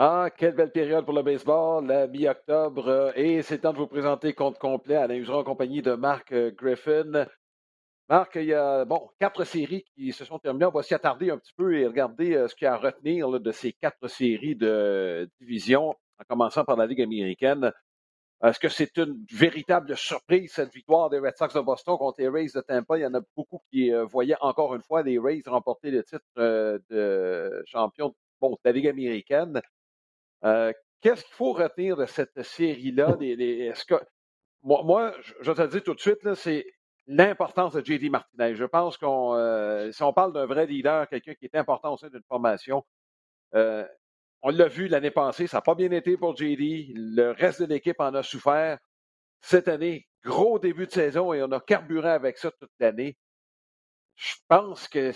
Ah, quelle belle période pour le baseball, la mi-octobre. Euh, et c'est temps de vous présenter compte complet à Useron en compagnie de Marc euh, Griffin. Marc, il y a bon, quatre séries qui se sont terminées. On va s'y attarder un petit peu et regarder euh, ce qu'il y a à retenir de ces quatre séries de division, en commençant par la Ligue américaine. Est-ce que c'est une véritable surprise, cette victoire des Red Sox de Boston contre les Rays de Tampa? Il y en a beaucoup qui voyaient encore une fois les Rays remporter le titre de champion bon, de la Ligue américaine. Euh, qu'est-ce qu'il faut retenir de cette série-là? est-ce que, moi, je, te le dis tout de suite, c'est l'importance de J.D. Martinez. Je pense qu'on, euh, si on parle d'un vrai leader, quelqu'un qui est important au sein d'une formation, euh, on l'a vu l'année passée, ça n'a pas bien été pour JD. Le reste de l'équipe en a souffert. Cette année, gros début de saison et on a carburé avec ça toute l'année. Je pense que,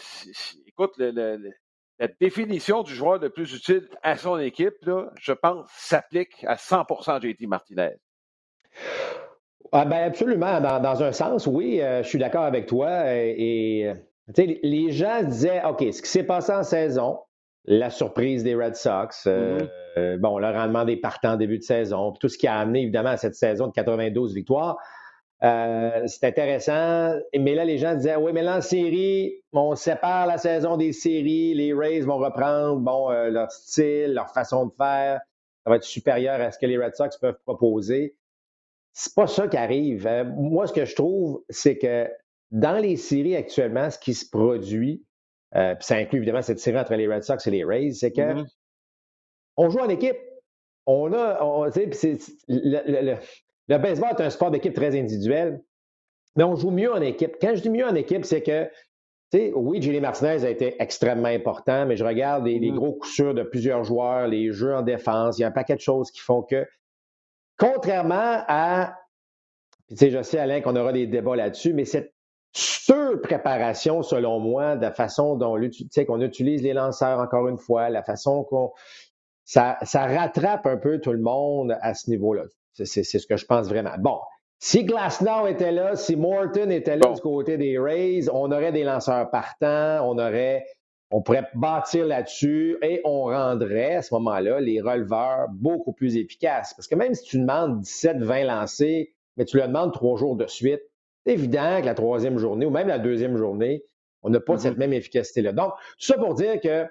écoute, le, la définition du joueur le plus utile à son équipe, je pense, s'applique à 100 à JT Martinez. Ah ben absolument. Dans, un sens, oui, euh, je suis d'accord avec toi. Et, les gens disaient, OK, ce qui s'est passé en saison, la surprise des Red Sox, euh, mm-hmm. bon, le rendement des partants en début de saison, tout ce qui a amené évidemment à cette saison de 92 victoires, euh, c'est intéressant. Mais là, les gens disaient Oui, mais là, en série, on sépare la saison des séries. Les Rays vont reprendre bon, euh, leur style, leur façon de faire. Ça va être supérieur à ce que les Red Sox peuvent proposer. C'est pas ça qui arrive. Euh, moi, ce que je trouve, c'est que dans les séries actuellement, ce qui se produit, puis ça inclut évidemment cette série entre les Red Sox et les Rays, c'est que mm-hmm. on joue en équipe. On a, on, c'est, le, le baseball est un sport d'équipe très individuel, mais on joue mieux en équipe. Quand je dis mieux en équipe, c'est que, tu sais, oui, Julie Martinez a été extrêmement important, mais je regarde les, mm-hmm. gros coups sûrs de plusieurs joueurs, les jeux en défense, il y a un paquet de choses qui font que, contrairement à, tu sais, je sais, Alain, qu'on aura des débats là-dessus, mais cette surpréparation, selon moi, de la façon dont qu'on utilise les lanceurs, encore une fois, la façon qu'on. Ça, ça rattrape un peu tout le monde à ce niveau-là. C'est ce que je pense vraiment. Bon, si Glasnow était là, si Morton était là du côté des Rays, on aurait des lanceurs partants, on aurait, on pourrait bâtir là-dessus et on rendrait à ce moment-là les releveurs beaucoup plus efficaces. Parce que même si tu demandes 17-20 lancés, mais tu le demandes trois jours de suite, c'est évident que la troisième journée ou même la deuxième journée, on n'a pas mm-hmm. cette même efficacité-là. Donc, tout ça pour dire que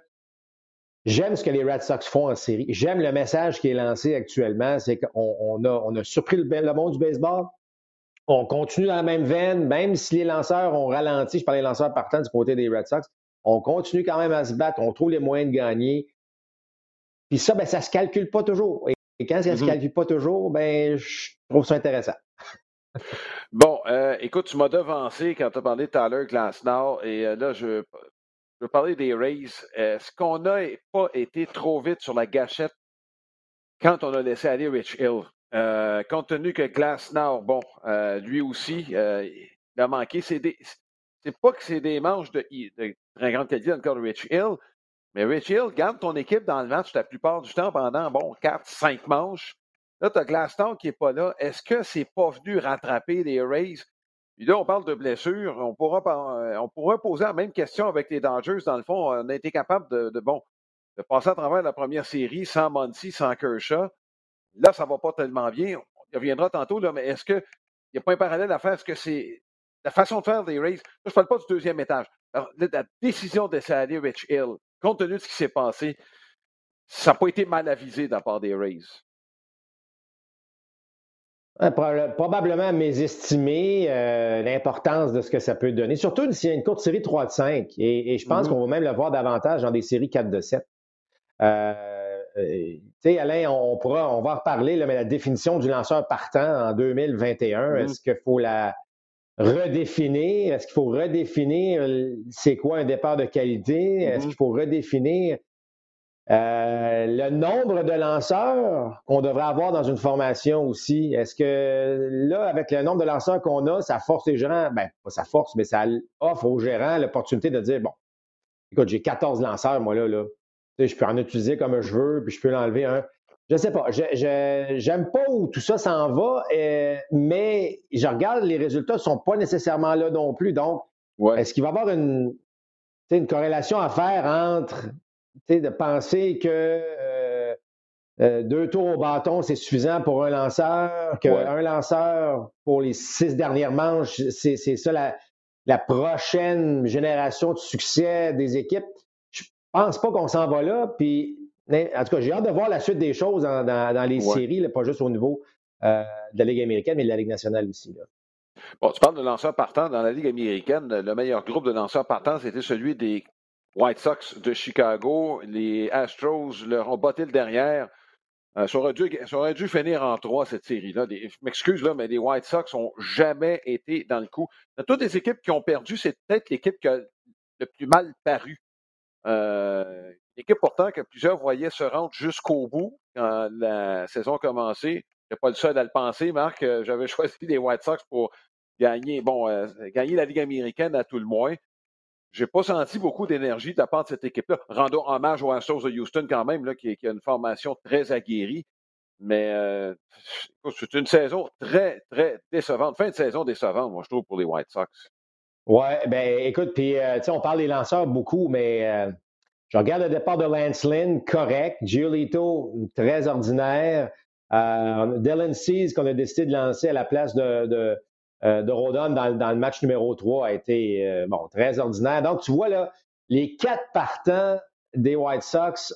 J'aime ce que les Red Sox font en série. J'aime le message qui est lancé actuellement, c'est qu'on a, on a surpris le, le, monde du baseball. On continue dans la même veine, même si les lanceurs ont ralenti, je parlais des lanceurs partant du côté des Red Sox, on continue quand même à se battre, on trouve les moyens de gagner. Puis ça, ben, ça ne se calcule pas toujours. Et quand ça ne se mm-hmm. calcule pas toujours, ben, je trouve ça intéressant. Bon, euh, écoute, tu m'as devancé quand tu as parlé de Tyler Glasnow, et euh, là, je je veux parler des Rays. Est-ce qu'on n'a pas été trop vite sur la gâchette quand on a laissé aller Rich Hill? Euh, compte tenu que Glasnow, bon, euh, lui aussi, euh, il a manqué. C'est pas que c'est des manches de, très grande qualité encore de Rich Hill, mais Rich Hill garde ton équipe dans le match la plupart du temps pendant, bon, 4, 5 manches. Là, tu as Glasnow qui n'est pas là. Est-ce que c'est pas venu rattraper les Rays? Puis là, on parle de blessures. On pourra, euh, on poser la même question avec les Dodgers. Dans le fond, on a été capable de, bon, de passer à travers la première série sans Monty, sans Kershaw. Là, ça ne va pas tellement bien. Il reviendra tantôt, là, mais est-ce qu'il n'y a pas un parallèle à faire? Est-ce que c'est la façon de faire des Rays? je ne parle pas du deuxième étage. la décision de aller Rich Hill, compte tenu de ce qui s'est passé, ça n'a pas été mal avisé de la part des Rays. Probablement mésestimer euh, l'importance de ce que ça peut donner, surtout s'il y a une courte série 3 de 5. Et, je pense mm-hmm. qu'on va même le voir davantage dans des séries 4 de 7. Euh, euh, tu sais, Alain, on, pourra, on va en reparler, mais la définition du lanceur partant en 2021, mm-hmm. est-ce qu'il faut la redéfinir? Est-ce qu'il faut redéfinir c'est quoi un départ de qualité? Est-ce mm-hmm. qu'il faut redéfinir euh, le nombre de lanceurs qu'on devrait avoir dans une formation aussi, est-ce que là, avec le nombre de lanceurs qu'on a, ça force les gérants, ben, pas ça force, mais ça offre aux gérants l'opportunité de dire, bon, écoute, j'ai 14 lanceurs, moi, là, là. je peux en utiliser comme je veux, puis je peux l'enlever un. Je sais pas, je j'aime pas où tout ça s'en va, euh, mais je regarde, les résultats ne sont pas nécessairement là non plus. Donc, est-ce qu'il va y avoir une, une corrélation à faire entre de penser que euh, euh, deux tours au bâton, c'est suffisant pour un lanceur, qu'un lanceur pour les six dernières manches, c'est ça la, la, prochaine génération de succès des équipes. Je pense pas qu'on s'en va là. Puis, en tout cas, j'ai hâte de voir la suite des choses dans, les séries, pas juste au niveau euh, de la Ligue américaine, mais de la Ligue nationale aussi. Bon, tu parles de lanceurs partants. Dans la Ligue américaine, le meilleur groupe de lanceurs partants, c'était celui des White Sox de Chicago. Les Astros leur ont botté le derrière. Euh, ça, aurait dû, finir en trois, cette série-là. Je m'excuse, là, mais les White Sox n'ont jamais été dans le coup. Dans toutes les équipes qui ont perdu, c'est peut-être l'équipe qui a le plus mal paru. Euh, l'équipe pourtant que plusieurs voyaient se rendre jusqu'au bout quand la saison a commencé. Je pas le seul à le penser, Marc. Euh, j'avais choisi les White Sox pour gagner, bon, gagner la Ligue américaine à tout le moins. J'ai pas senti beaucoup d'énergie de la part de cette équipe-là. Rendons hommage aux Astros de Houston quand même, là, qui, a une formation très aguerrie. Mais euh, c'est une saison très, très décevante. Fin de saison décevante, moi, je trouve, pour les White Sox. Oui, ben écoute, puis euh, on parle des lanceurs beaucoup, mais euh, je regarde le départ de Lance Lynn, correct. Giolito, très ordinaire. Dylan Seas, qu'on a décidé de lancer à la place de, euh, de Rodon dans, le match numéro 3 a été euh, bon, très ordinaire. Donc, tu vois, là, les quatre partants des White Sox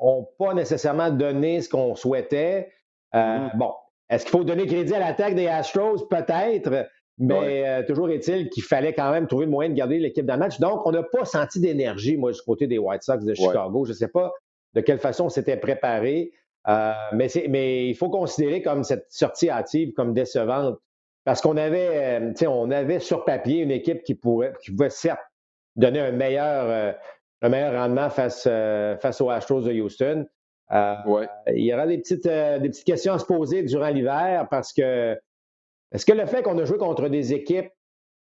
n'ont pas nécessairement donné ce qu'on souhaitait. Euh, mm-hmm. Bon, est-ce qu'il faut donner crédit à l'attaque des Astros? Peut-être. Mais toujours est-il qu'il fallait quand même trouver le moyen de garder l'équipe dans le match. Donc, on n'a pas senti d'énergie, moi, du côté des White Sox de Chicago. Je ne sais pas de quelle façon on s'était préparé. mais, mais il faut considérer comme cette sortie hâtive comme décevante parce qu'on avait, euh, on avait sur papier une équipe qui, pourrait, qui pouvait certes donner un meilleur, euh, un meilleur rendement face, euh, face aux Astros de Houston. Il y aura des petites, des petites questions à se poser durant l'hiver parce que est-ce que le fait qu'on a joué contre des équipes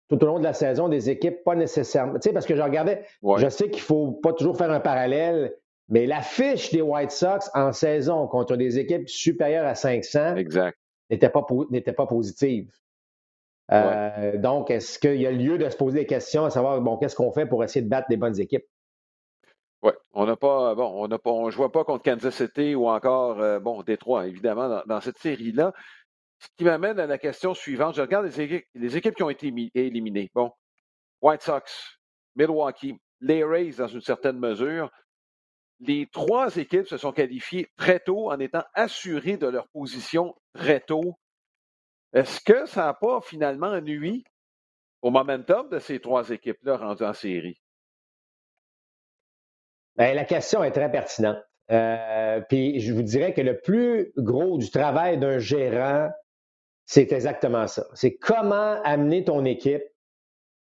tout au long de la saison, des équipes pas nécessairement. Tu sais, parce que je regardais, je sais qu'il faut pas toujours faire un parallèle, mais la fiche des White Sox en saison contre des équipes supérieures à 500 n'était pas, n'était pas positive. Euh, donc, est-ce qu'il y a lieu de se poser des questions à savoir, bon, qu'est-ce qu'on fait pour essayer de battre des bonnes équipes? Oui, on n'a pas, bon, on n'a pas, joue pas contre Kansas City ou encore, euh, bon, Détroit, évidemment, dans, cette série-là. Ce qui m'amène à la question suivante. Je regarde les équipes, les équipes qui ont été éliminées. Bon, White Sox, Milwaukee, les Rays dans une certaine mesure. Les trois équipes se sont qualifiées très tôt en étant assurées de leur position très tôt est-ce que ça n'a pas finalement nuit au momentum de ces trois équipes-là rendues en série? Bien, la question est très pertinente. Euh, puis je vous dirais que le plus gros du travail d'un gérant, c'est exactement ça. C'est comment amener ton équipe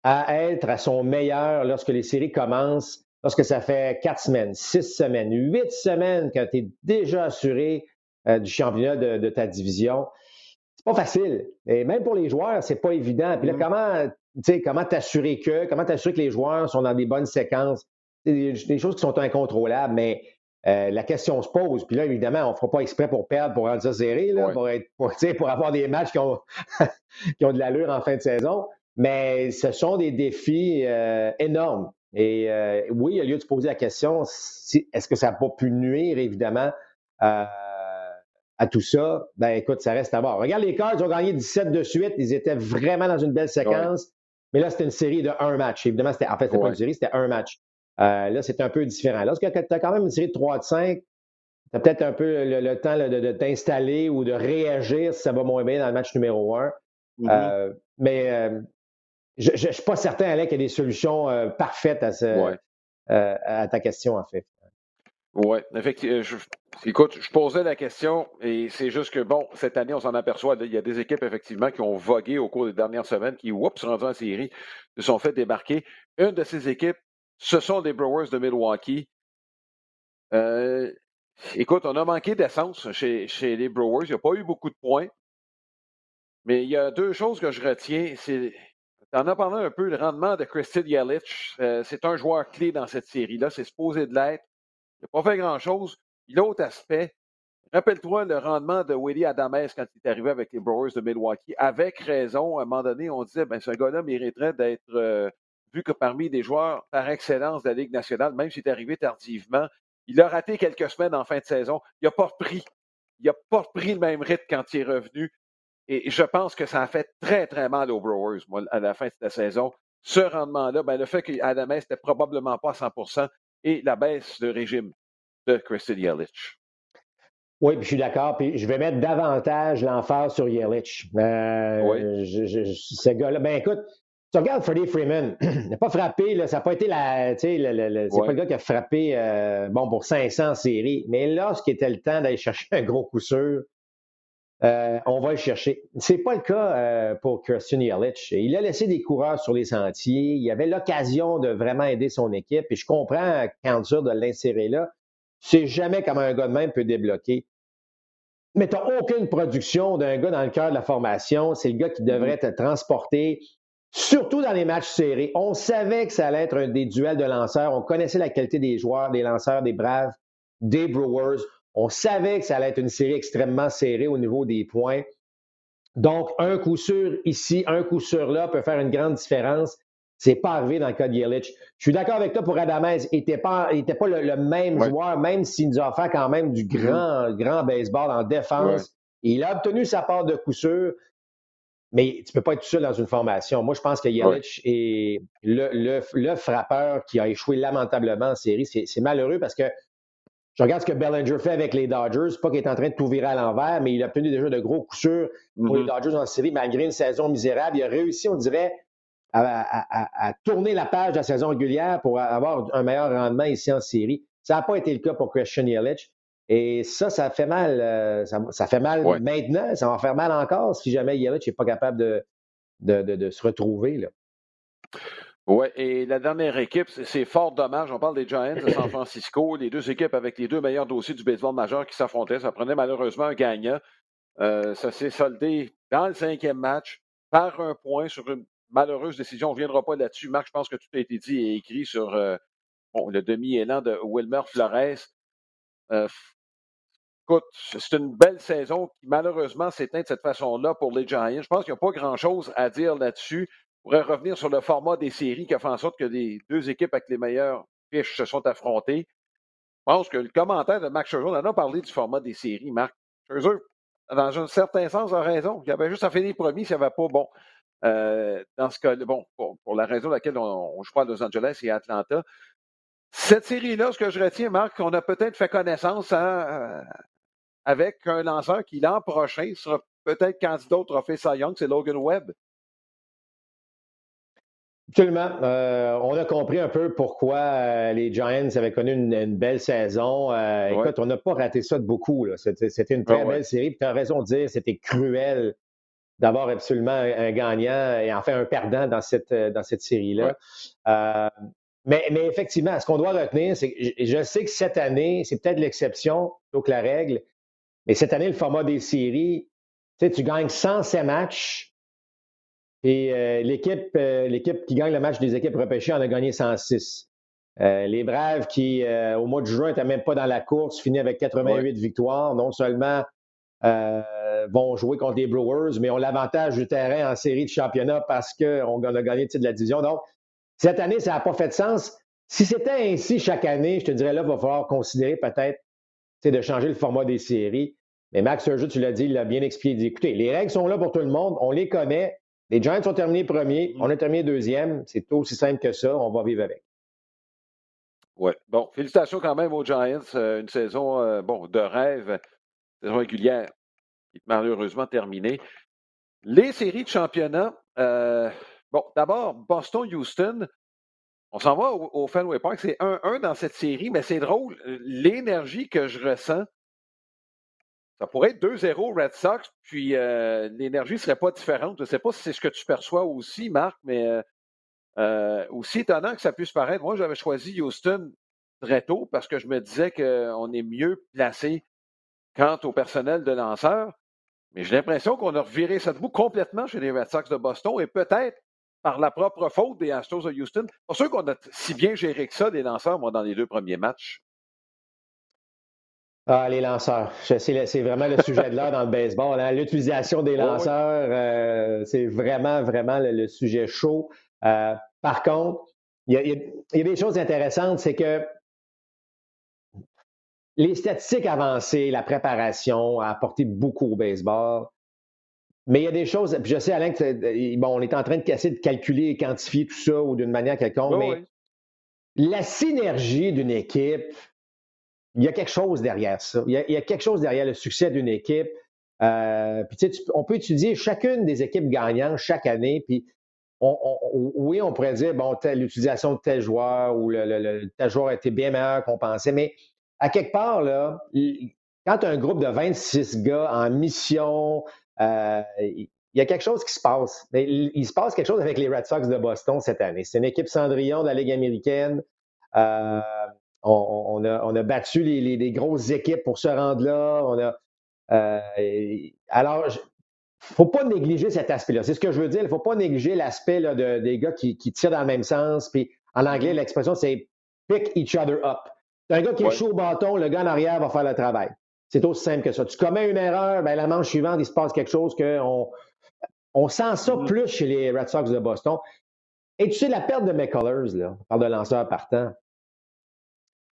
à être à son meilleur lorsque les séries commencent, lorsque ça fait quatre semaines, six semaines, huit semaines quand tu es déjà assuré euh, du championnat de, ta division c'est pas facile. Et même pour les joueurs, c'est pas évident. Puis là, mm-hmm. comment, comment t'assurer que, comment t'assurer que les joueurs sont dans des bonnes séquences? C'est des, choses qui sont incontrôlables, mais euh, la question se pose. Puis là, évidemment, on ne fera pas exprès pour perdre, pour rendre ça serré, là, pour, être, pour, avoir des matchs qui ont, qui ont de l'allure en fin de saison. Mais ce sont des défis euh, énormes. Et euh, oui, il y a lieu de se poser la question, est-ce que ça n'a pas pu nuire, évidemment, à tout ça, ben écoute, ça reste à voir. Regarde les Cards, ils ont gagné 17 de suite. Ils étaient vraiment dans une belle séquence. Mais là, c'était une série de un match. Évidemment, c'était, en fait, c'était pas une série, c'était un match. Euh, là, c'est un peu différent. Lorsque tu as quand même une série de 3 de 5, tu as peut-être un peu le, temps de, t'installer ou de réagir si ça va moins bien dans le match numéro 1. Mm-hmm. Euh, mais euh, je ne suis pas certain, Alec, qu'il y a des solutions parfaites à, ce, à ta question, en fait. Oui, effectivement. Je, écoute, je posais la question et c'est juste que, bon, cette année, on s'en aperçoit, il y a des équipes, effectivement, qui ont vogué au cours des dernières semaines, qui, oups, rendu en série, se sont fait débarquer. Une de ces équipes, ce sont les Brewers de Milwaukee. Euh, écoute, on a manqué d'essence chez, les Brewers. Il n'y a pas eu beaucoup de points. Mais il y a deux choses que je retiens. C'est en as parlé un peu, le rendement de Christy Yelich. Euh, c'est un joueur clé dans cette série-là. C'est supposé de l'être. Il n'a pas fait grand-chose. L'autre aspect, rappelle-toi le rendement de Willie Adamès quand il est arrivé avec les Brewers de Milwaukee. Avec raison, à un moment donné, on disait, ben, ce gars-là mériterait d'être euh, vu que parmi des joueurs par excellence de la Ligue nationale, même s'il est arrivé tardivement, Il a raté quelques semaines en fin de saison. Il n'a pas repris. Il n'a pas repris le même rythme quand il est revenu. Et je pense que ça a fait très, très mal aux Brewers, à la fin de la saison. Ce rendement-là, ben, le fait qu'Adams n'était probablement pas à 100% et la baisse de régime de Christian Yelich. Oui, puis je suis d'accord. Puis je vais mettre davantage l'emphase sur Yelich. Euh, oui. ce gars-là, ben écoute, tu regardes Freddie Freeman, il n'a pas frappé, là, ça n'a pas été la. Tu sais, c'est pas le gars qui a frappé euh, bon, pour 500 séries. Mais lorsqu'il était le temps d'aller chercher un gros coup sûr, euh, on va le chercher. C'est pas le cas pour Christian Yelich. Il a laissé des coureurs sur les sentiers. Il avait l'occasion de vraiment aider son équipe. Et je comprends dur de l'insérer là. C'est jamais comment un gars de même peut débloquer. Mais tu n'as aucune production d'un gars dans le cœur de la formation. C'est le gars qui devrait mm-hmm. te transporter, surtout dans les matchs serrés. On savait que ça allait être un des duels de lanceurs. On connaissait la qualité des joueurs, des lanceurs, des Braves, des Brewers. On savait que ça allait être une série extrêmement serrée au niveau des points. Donc, un coup sûr ici, un coup sûr là peut faire une grande différence. C'est pas arrivé dans le cas de Yelich. Je suis d'accord avec toi pour Adamez. Il n'était pas, était pas le, même joueur, même s'il nous a offert quand même du mm-hmm. grand, grand baseball en défense. Il a obtenu sa part de coup sûr, mais tu peux pas être tout seul dans une formation. Moi, je pense que Yelich est le, le, frappeur qui a échoué lamentablement en série. C'est malheureux parce que je regarde ce que Bellinger fait avec les Dodgers. Pas qu'il est en train de tout virer à l'envers, mais il a obtenu déjà de gros coups sûrs pour les mm-hmm. Dodgers en série, malgré une saison misérable. Il a réussi, on dirait, à, tourner la page de la saison régulière pour avoir un meilleur rendement ici en série. Ça n'a pas été le cas pour Christian Yelich. Et ça, ça fait mal. Euh, ça, fait mal maintenant. Ça va faire mal encore si jamais Yelich n'est pas capable de, de, se retrouver. Là. Oui, et la dernière équipe, c'est fort dommage. On parle des Giants de San Francisco, les deux équipes avec les deux meilleurs dossiers du baseball majeur qui s'affrontaient. Ça prenait malheureusement un gagnant. Euh, ça s'est soldé dans le cinquième match par un point sur une malheureuse décision. On ne reviendra pas là-dessus. Marc, je pense que tout a été dit et écrit sur euh, le demi-élan de Wilmer Flores. Euh, écoute, c'est une belle saison qui malheureusement s'éteint de cette façon-là pour les Giants. Je pense qu'il n'y a pas grand-chose à dire là-dessus. On pourrait revenir sur le format des séries qui a fait en sorte que les deux équipes avec les meilleures fiches se sont affrontées. Je pense que le commentaire de Max Scherzer, on en a parlé du format des séries, Marc. Scherzer, dans un certain sens, a raison. Il avait juste à finir premier s'il n'y avait pas, bon, euh, dans ce cas bon, pour, la raison laquelle on, joue pas à Los Angeles et à Atlanta. Cette série-là, ce que je retiens, Marc, on a peut-être fait connaissance hein, euh, avec un lanceur qui, l'an prochain, sera peut-être candidat au trophée Cy Young, c'est Logan Webb. Absolument. Euh, on a compris un peu pourquoi les Giants avaient connu une, belle saison. Écoute, on n'a pas raté ça de beaucoup. C'était une très belle série. Tu as raison de dire, c'était cruel d'avoir absolument un, gagnant et enfin un perdant dans cette, euh, dans cette série-là. Euh, mais, mais, effectivement, ce qu'on doit retenir, c'est que je sais que cette année, c'est peut-être l'exception plutôt que la règle, mais cette année, le format des séries, tu sais, tu gagnes 107 matchs et euh, l'équipe, l'équipe qui gagne le match des équipes repêchées en a gagné 106. les Braves qui, au mois de juin, n'étaient même pas dans la course, finissent avec 88 victoires. Non seulement euh, vont jouer contre les Brewers, mais ont l'avantage du terrain en série de championnat parce qu'on a gagné le titre de la division. Donc, cette année, ça n'a pas fait de sens. Si c'était ainsi chaque année, je te dirais là, il va falloir considérer peut-être de changer le format des séries. Mais Max Sergio, tu l'as dit, il l'a bien expliqué. Il dit, écoutez, les règles sont là pour tout le monde, on les connaît. Les Giants sont terminés premiers, on a terminé deuxième. C'est aussi simple que ça, on va vivre avec. Oui. Bon, félicitations quand même aux Giants. Euh, une saison euh, bon, de rêve régulière est malheureusement terminée. Les séries de championnat, euh, bon, d'abord, Boston-Houston, on s'en va au, Fenway Park, c'est 1-1 dans cette série, mais c'est drôle, l'énergie que je ressens, ça pourrait être 2-0 Red Sox, puis euh, l'énergie ne serait pas différente. Je ne sais pas si c'est ce que tu perçois aussi, Marc, mais euh, aussi étonnant que ça puisse paraître. Moi, j'avais choisi Houston très tôt parce que je me disais qu'on est mieux placé quant au personnel de lanceurs. Mais j'ai l'impression qu'on a reviré cette boue complètement chez les Red Sox de Boston et peut-être par la propre faute des Astros de Houston. Pas sûr qu'on a si bien géré que ça, des lanceurs, moi, dans les deux premiers matchs. Ah, les lanceurs. C'est vraiment le sujet de l'heure dans le baseball. Hein. L'utilisation des lanceurs, euh, c'est vraiment, vraiment le, sujet chaud. Euh, par contre, il y, a, des choses intéressantes, c'est que les statistiques avancées, la préparation a apporté beaucoup au baseball. Mais il y a des choses, puis je sais, Alain, que bon, on est en train de casser, de calculer et quantifier tout ça ou d'une manière quelconque, mais la synergie d'une équipe, il y a quelque chose derrière ça. Il y a, quelque chose derrière le succès d'une équipe. Euh, puis, tu sais, on peut étudier chacune des équipes gagnantes chaque année, puis oui, on pourrait dire, bon, l'utilisation de tel joueur ou le, tel joueur a été bien meilleur qu'on pensait, mais à quelque part, là, quand un groupe de 26 gars en mission, euh, il y a quelque chose qui se passe. Mais il, se passe quelque chose avec les Red Sox de Boston cette année. C'est une équipe Cendrillon de la Ligue américaine. Euh, on, a, battu les, grosses équipes pour se rendre là. On a, euh, alors, faut pas négliger cet aspect-là. C'est ce que je veux dire. Il faut pas négliger l'aspect de, des gars qui, tirent dans le même sens. Puis en anglais, l'expression, c'est pick each other up. Un gars qui est chaud au bâton, le gars en arrière va faire le travail. C'est aussi simple que ça. Tu commets une erreur, ben, la manche suivante, il se passe quelque chose qu'on on sent ça mm-hmm. plus chez les Red Sox de Boston. Et tu sais, la perte de McCullers, là, par de lanceur partant,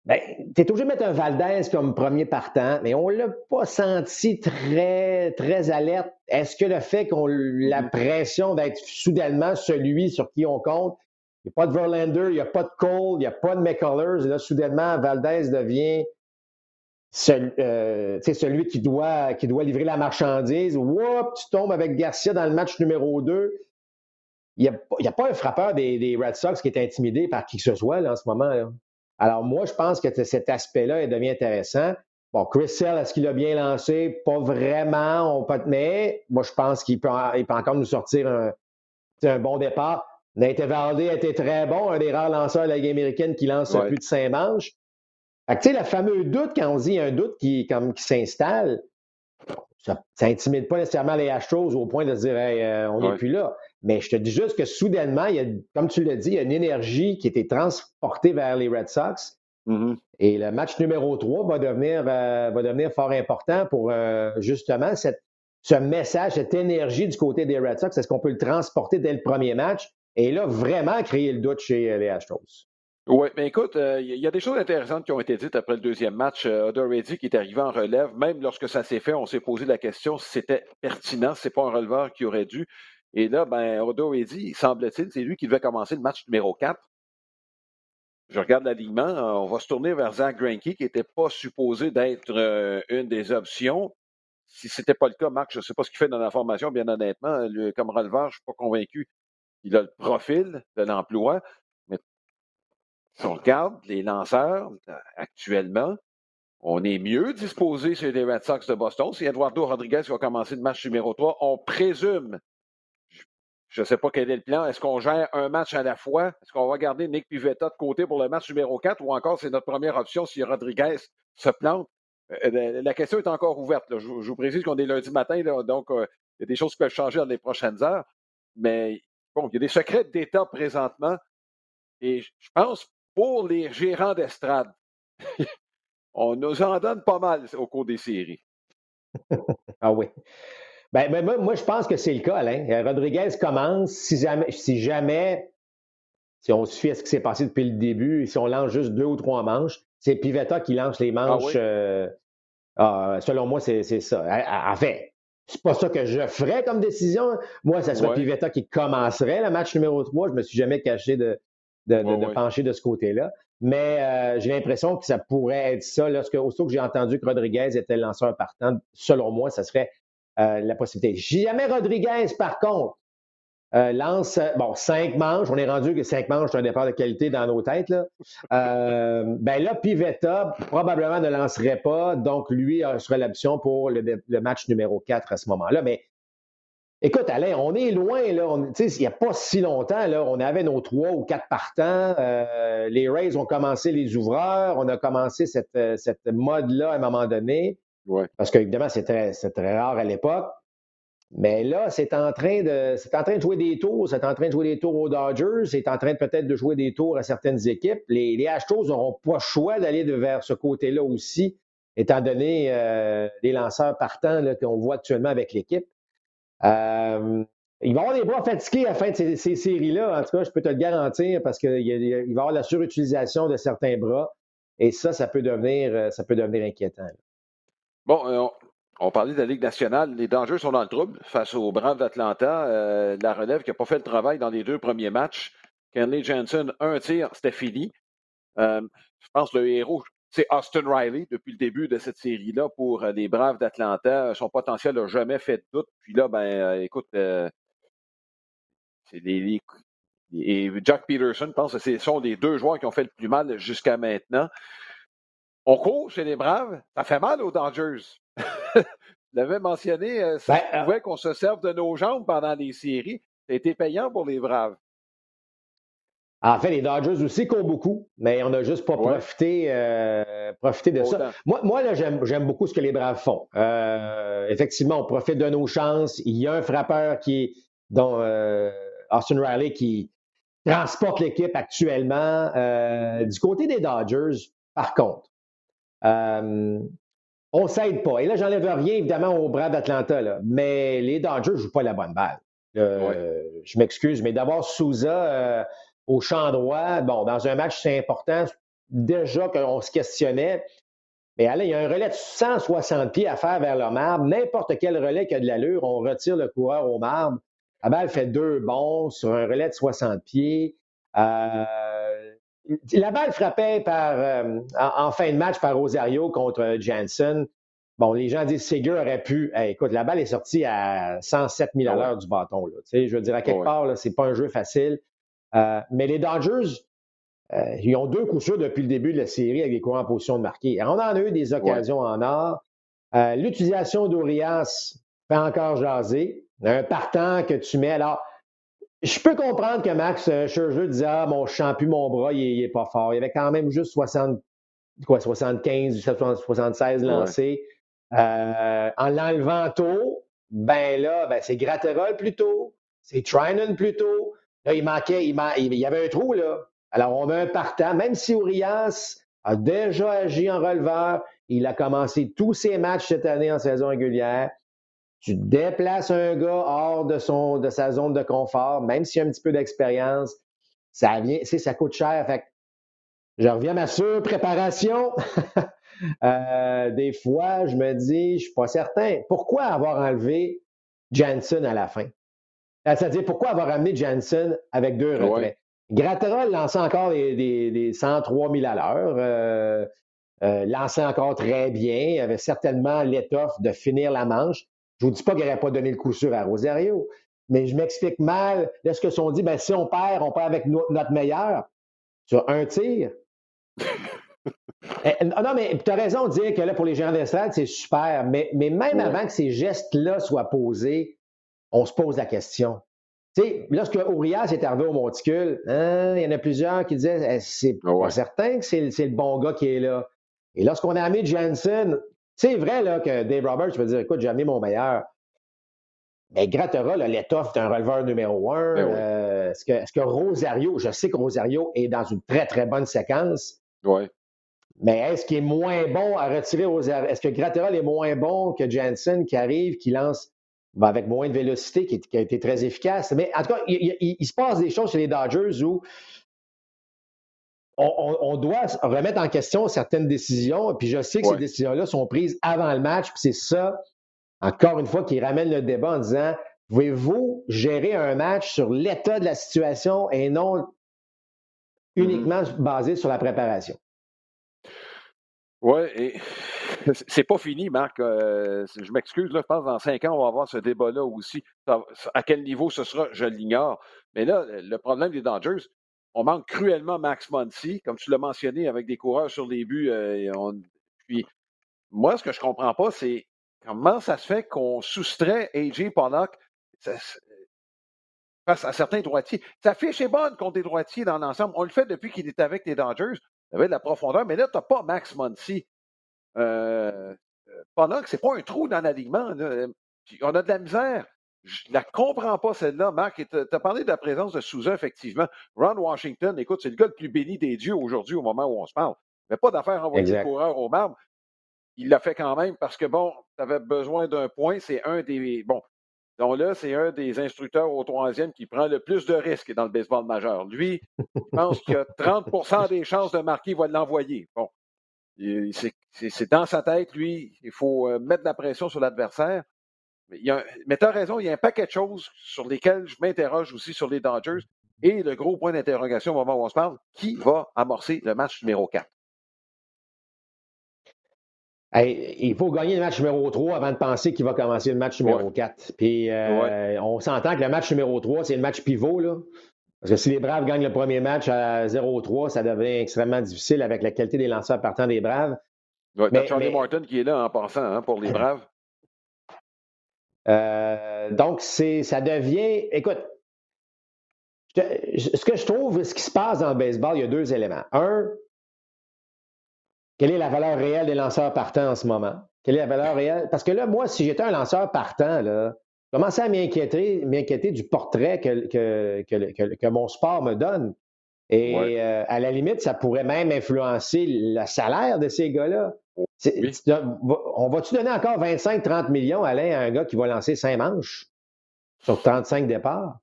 ben, tu es obligé de mettre un Valdez comme premier partant, mais on ne l'a pas senti très, très alerte. Est-ce que le fait qu'on la mm-hmm. pression d'être soudainement celui sur qui on compte, il n'y a pas de Verlander, il n'y a pas de Cole, il n'y a pas de McCullers, et là, soudainement, Valdez devient euh, celui qui doit, qui doit livrer la marchandise. Whoop, tu tombes avec Garcia dans le match numéro 2. Il n'y a, pas un frappeur des, Red Sox qui est intimidé par qui que ce soit en ce moment. Alors, moi, je pense que cet aspect-là devient intéressant. Bon, Chris Sell, est-ce qu'il a bien lancé? Pas vraiment, on peut, mais moi, je pense qu'il peut, encore nous sortir un, bon départ. Nate Evaldi a été très bon, un des rares lanceurs de la Ligue américaine qui lance plus de cinq manches. tu sais, le fameux doute, quand on dit un doute qui, comme, qui s'installe, ça n'intimide pas nécessairement les Astros au point de se dire euh, on n'est plus là. Mais je te dis juste que soudainement, il y a, comme tu l'as dit, il y a une énergie qui a été transportée vers les Red Sox. Mm-hmm. Et le match numéro 3 va devenir, euh, va devenir fort important pour euh, justement cette, ce message, cette énergie du côté des Red Sox. Est-ce qu'on peut le transporter dès le premier match? Et là, vraiment créer le doute chez les Astros. Oui, mais écoute, il y a des choses intéressantes qui ont été dites après le deuxième match. Euh, Reddy qui est arrivé en relève, même lorsque ça s'est fait, on s'est posé la question si c'était pertinent, si c'est pas un releveur qui aurait dû. Et là, ben, Odo Reddy, semble-t-il, c'est lui qui devait commencer le match numéro 4. Je regarde l'alignement, on va se tourner vers Zach Greinke, qui n'était pas supposé d'être euh, une des options. Si ce n'était pas le cas, Marc, je ne sais pas ce qu'il fait dans la formation, bien honnêtement. comme releveur, je ne suis pas convaincu. Il a le profil de l'emploi. Si on regarde les lanceurs euh, actuellement, on est mieux disposé chez les Red Sox de Boston. Si Eduardo Rodriguez va commencer le match numéro 3, on présume, je ne sais pas quel est le plan, est-ce qu'on gère un match à la fois? Est-ce qu'on va garder Nick Pivetta de côté pour le match numéro 4 ou encore c'est notre première option si Rodriguez se plante? Euh, la question est encore ouverte. Je, vous précise qu'on est lundi matin, donc euh, il y a des choses qui peuvent changer dans les prochaines heures. Mais bon, il y a des secrets d'État présentement. Et je pense pour les gérants d'estrade. On nous en donne pas mal au cours des séries. ah oui. Ben, ben moi, je pense que c'est le cas, Alain. Euh, Rodriguez commence, si jamais, si jamais, si on se fie à ce qui s'est passé depuis le début, si on lance juste deux ou trois manches, c'est Pivetta qui lance les ah manches. Euh, ah, selon moi, c'est ça. En fait, c'est pas ça que je ferais comme décision. Moi, ça serait Pivetta qui commencerait le match numéro 3. Je me suis jamais caché de, de, pencher de ce côté-là. Mais euh, j'ai l'impression que ça pourrait être ça. Lorsque, aussitôt que j'ai entendu que Rodriguez était lanceur partant, selon moi, ça serait euh, la possibilité. Jamais Rodriguez, par contre, euh, lance, bon, cinq manches. On est rendu que cinq manches, c'est un départ de qualité dans nos têtes. Là. ben là, Pivetta probablement ne lancerait pas. Donc, lui serait l'option pour le, le, match numéro 4 à ce moment-là. Mais Écoute, Alain, on est loin, là. il n'y a pas si longtemps, là, on avait nos trois ou quatre partants. Euh, les Rays ont commencé les ouvreurs. On a commencé cette, euh, cette mode-là à un moment donné. Ouais. Parce qu'évidemment, c'est très, très, rare à l'époque. Mais là, c'est en train de c'est en train de jouer des tours. C'est en train de jouer des tours aux Dodgers. C'est en train peut-être de jouer des tours à certaines équipes. Les, les Astros n'auront pas le choix d'aller vers ce côté-là aussi, étant donné euh, les lanceurs partants qu'on voit actuellement avec l'équipe. Euh, il va y avoir des bras fatigués à la fin de ces, séries-là. En tout cas, je peux te le garantir parce qu'il va y avoir la surutilisation de certains bras. Et ça, ça peut devenir, ça peut devenir inquiétant. Bon, on, parlait de la Ligue nationale. Les dangers sont dans le trouble face aux Braves d'Atlanta. la relève qui n'a pas fait le travail dans les deux premiers matchs. Kenley Jensen, un tir, c'était fini. je pense que le héros, c'est Austin Riley depuis le début de cette série-là pour les Braves d'Atlanta. Son potentiel n'a jamais fait de doute. Puis là, ben, écoute, c'est les, et Jack Peterson, je pense que ce sont les deux joueurs qui ont fait le plus mal jusqu'à maintenant. On court chez les Braves, ça fait mal aux Dodgers. L'avez mentionné, euh, ça ben, euh pouvait qu'on se serve de nos jambes pendant les séries. Été payant pour les Braves. En fait, les Dodgers aussi courent beaucoup, mais on n'a juste pas profité, euh, de ça. Moi, moi là, j'aime beaucoup ce que les Braves font. effectivement, on profite de nos chances. Il y a un frappeur qui dont Austin Riley qui, transporte l'équipe actuellement. Du côté des Dodgers, par contre, on ne s'aide pas. Et là, j'enlève rien, évidemment, au bras d'Atlanta, mais les Dodgers ne jouent pas la bonne balle. Euh, je m'excuse, mais d'avoir Souza au champ droit, bon, dans un match, c'est important. Déjà qu'on se questionnait. Mais allez, il y a un relais de 160 pieds à faire vers le marbre. N'importe quel relais qui a de l'allure, on retire le coureur au marbre. La balle fait deux bons sur un relais de 60 pieds. Euh, la balle frappait par, euh, en, fin de match par Rosario contre Jansen. Bon, les gens disent Seger aurait pu. écoute, la balle est sortie à 107 000 à ah l'heure du bâton. Là. Je veux dire, à quelque part, ce n'est pas un jeu facile. Euh, mais les Dodgers, ils ont deux coups sûrs depuis le début de la série avec des courants en position de marquer. on en a eu des occasions en or. L'utilisation d'Orias fait encore jaser un partant que tu mets. Alors, je peux comprendre que Max euh, Scherzer disait Ah, mon champion, mon bras, il n'est pas fort. Il avait quand même juste 60, quoi, 75, 76 lancés. Euh, en l'enlevant tôt, ben là, ben c'est Gratterol plus tôt, c'est Trinan plus tôt. Là, il manquait, il, il, y avait un trou, là. Alors, on met un partant, même si Urias a déjà agi en releveur, il a commencé tous ses matchs cette année en saison régulière. Tu déplaces un gars hors de, son, de sa zone de confort, même s'il a un petit peu d'expérience, ça vient, ça coûte cher. Fait je reviens à ma surpréparation. euh, des fois, je me dis, je suis pas certain. Pourquoi avoir enlevé Jansen à la fin? Euh, c'est-à-dire, pourquoi avoir amené Jansen avec deux retraits? Ouais. lançait encore des, des, 103 000 à l'heure. Euh, euh, lançait encore très bien. Il avait certainement l'étoffe de finir la manche. Je ne vous dis pas qu'il n'aurait pas donné le coup sûr à Rosario, mais je m'explique mal. Est-ce que si on dit, ben, si on perd, on perd avec notre meilleur sur un tir? Eh, non, mais tu as raison de dire que là, pour les gérants d'estrade, c'est super, mais, mais même avant que ces gestes-là soient posés, on se pose la question. Tu sais, lorsque Urias est arrivé au monticule, hein, il y en a plusieurs qui disaient eh, c'est ah pas certain que c'est le bon gars qui est là. Et lorsqu'on a amené Jensen, c'est vrai là, que Dave Roberts va dire écoute, j'ai amené mon meilleur. Mais Grattera, l'étoffe d'un releveur numéro un. Ben euh, est-ce, que, est que, Rosario, je sais que Rosario est dans une très, très bonne séquence. Oui. Mais est-ce qu'il est moins bon à retirer Rosario? Est-ce que Gratterol est moins bon que Jansen qui arrive, qui lance ben, avec moins de vélocité, qui, a été très efficace? Mais en tout cas, il, il, se passe des choses chez les Dodgers où on, doit remettre en question certaines décisions. Puis je sais que ces décisions-là sont prises avant le match. Puis c'est ça, encore une fois, qui ramène le débat en disant pouvez-vous gérer un match sur l'état de la situation et non mm-hmm. uniquement basé sur la préparation? Oui, et c'est pas fini, Marc. Euh, je m'excuse, je pense que dans cinq ans, on va avoir ce débat-là aussi. À quel niveau ce sera, je l'ignore. Mais là, le problème des Dodgers, on manque cruellement Max Monty, comme tu l'as mentionné, avec des coureurs sur les buts. Euh, puis, moi, ce que je ne comprends pas, c'est comment ça se fait qu'on soustrait AJ Pollock face à certains droitiers. Sa fiche est bonne contre des droitiers dans l'ensemble. On le fait depuis qu'il est avec les Dodgers. Il avait de la profondeur, mais là, tu pas Max Monty. Euh, Pollock, c'est pas un trou dans l'alignement. On a de la misère. Je ne la comprends pas, celle-là, Marc. Tu as parlé de la présence de Souza, effectivement. Ron Washington, écoute, c'est le gars le plus béni des dieux aujourd'hui au moment où on se parle. Il pas d'affaire envoyer le coureur au marbre. Il l'a fait quand même parce que, bon, tu avais besoin d'un point. C'est un des. Bon, donc là, c'est un des instructeurs au troisième qui prend le plus de risques dans le baseball majeur. Lui, il pense qu'il a 30% des chances de marquer, il va l'envoyer. Bon, C'est dans sa tête, lui. Il faut euh, mettre de la pression sur l'adversaire. Mais, mais tu as raison, il y a un paquet de choses sur lesquelles je m'interroge aussi sur les Dodgers. Et le gros point d'interrogation au moment où on se parle, qui va amorcer le match numéro 4? il faut gagner le match numéro 3 avant de penser qu'il va commencer le match numéro 4. Puis euh, on s'entend que le match numéro 3, c'est le match pivot. Là. Parce que si les Braves gagnent le premier match à 0-3, ça devient extrêmement difficile avec la qualité des lanceurs partant des Braves. Ouais, mais, Charlie Martin qui est là en passant hein, pour les Braves. Euh, donc, ça devient. Écoute, ce que je trouve, ce qui se passe dans le baseball, il y a deux éléments. Un, quelle est la valeur réelle des lanceurs partants en ce moment? Quelle est la valeur réelle? Parce que là, moi, si j'étais un lanceur partant, là, je commençais à m'inquiéter, m'inquiéter du portrait que, que, mon sport me donne. Et euh, à la limite, ça pourrait même influencer le salaire de ces gars-là. On va-tu donner encore 25-30 millions, Alain, à un gars qui va lancer 5 manches sur 35 départs?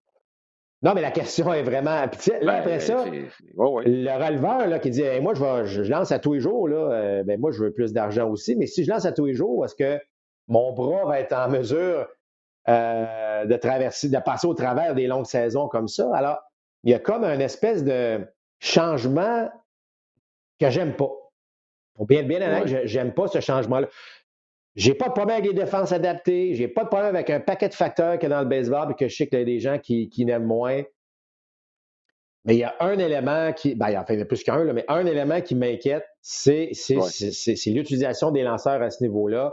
Non, mais la question est vraiment. Puis, là, après ben, ça, le releveur là, qui dit Moi, je, je, lance à tous les jours, là, euh, ben, moi, je veux plus d'argent aussi, mais si je lance à tous les jours, est-ce que mon bras va être en mesure euh, de traverser, de passer au travers des longues saisons comme ça? Alors, il y a comme un espèce de changement que j'aime pas. Pour bien bien honnête, j'aime pas ce changement-là. J'ai pas de problème avec les défenses adaptées. J'ai pas de problème avec un paquet de facteurs que dans le baseball et que je sais qu'il y a des gens qui, qui n'aiment moins. Mais il y a un élément qui. Ben, enfin, il y en a plus qu'un, mais un élément qui m'inquiète, c'est l'utilisation des lanceurs à ce niveau-là.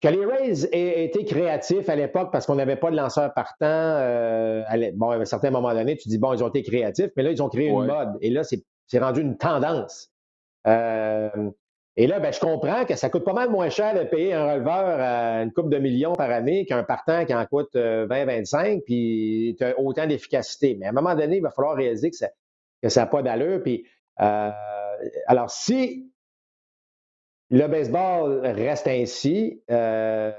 Que les Rays aient été créatifs à l'époque parce qu'on n'avait pas de lanceurs partants, euh, bon, à un certain moment donné, tu dis, bon, ils ont été créatifs, mais là, ils ont créé une mode. Et là, c'est rendu une tendance. Euh, et là, ben, je comprends que ça coûte pas mal moins cher de payer un releveur à une coupe de millions par année qu'un partant qui en coûte 20-25, euh, puis tu as autant d'efficacité. Mais à un moment donné, il va falloir réaliser que ça n'a ça pas d'allure. Puis, euh, alors, si le baseball reste ainsi, en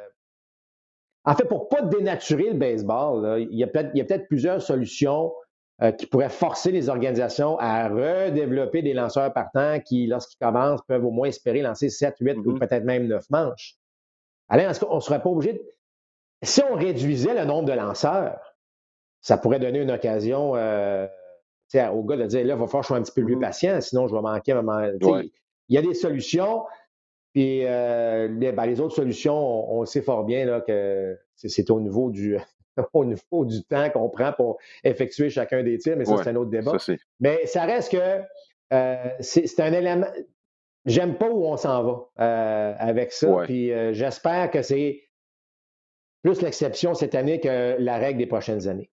fait, pour ne pas dénaturer le baseball, il y a peut-être plusieurs solutions euh, qui pourrait forcer les organisations à redévelopper des lanceurs partants qui, lorsqu'ils commencent, peuvent au moins espérer lancer 7, 8 ou mm-hmm. peut-être même 9 manches. Alain, est-ce qu'on ne serait pas obligé de... Si on réduisait le nombre de lanceurs, ça pourrait donner une occasion euh, au gars de dire là, il va falloir que je sois un petit peu plus mm-hmm. patient, sinon je vais manquer un moment. Il y a des solutions, puis euh, ben, les, autres solutions, on, on, sait fort bien là, que c'est au niveau du, au niveau du temps qu'on prend pour effectuer chacun des tirs, mais ça, c'est un autre débat. mais ça reste que euh, c'est un élément. J'aime pas où on s'en va euh, avec ça. Puis euh, j'espère que c'est plus l'exception cette année que la règle des prochaines années.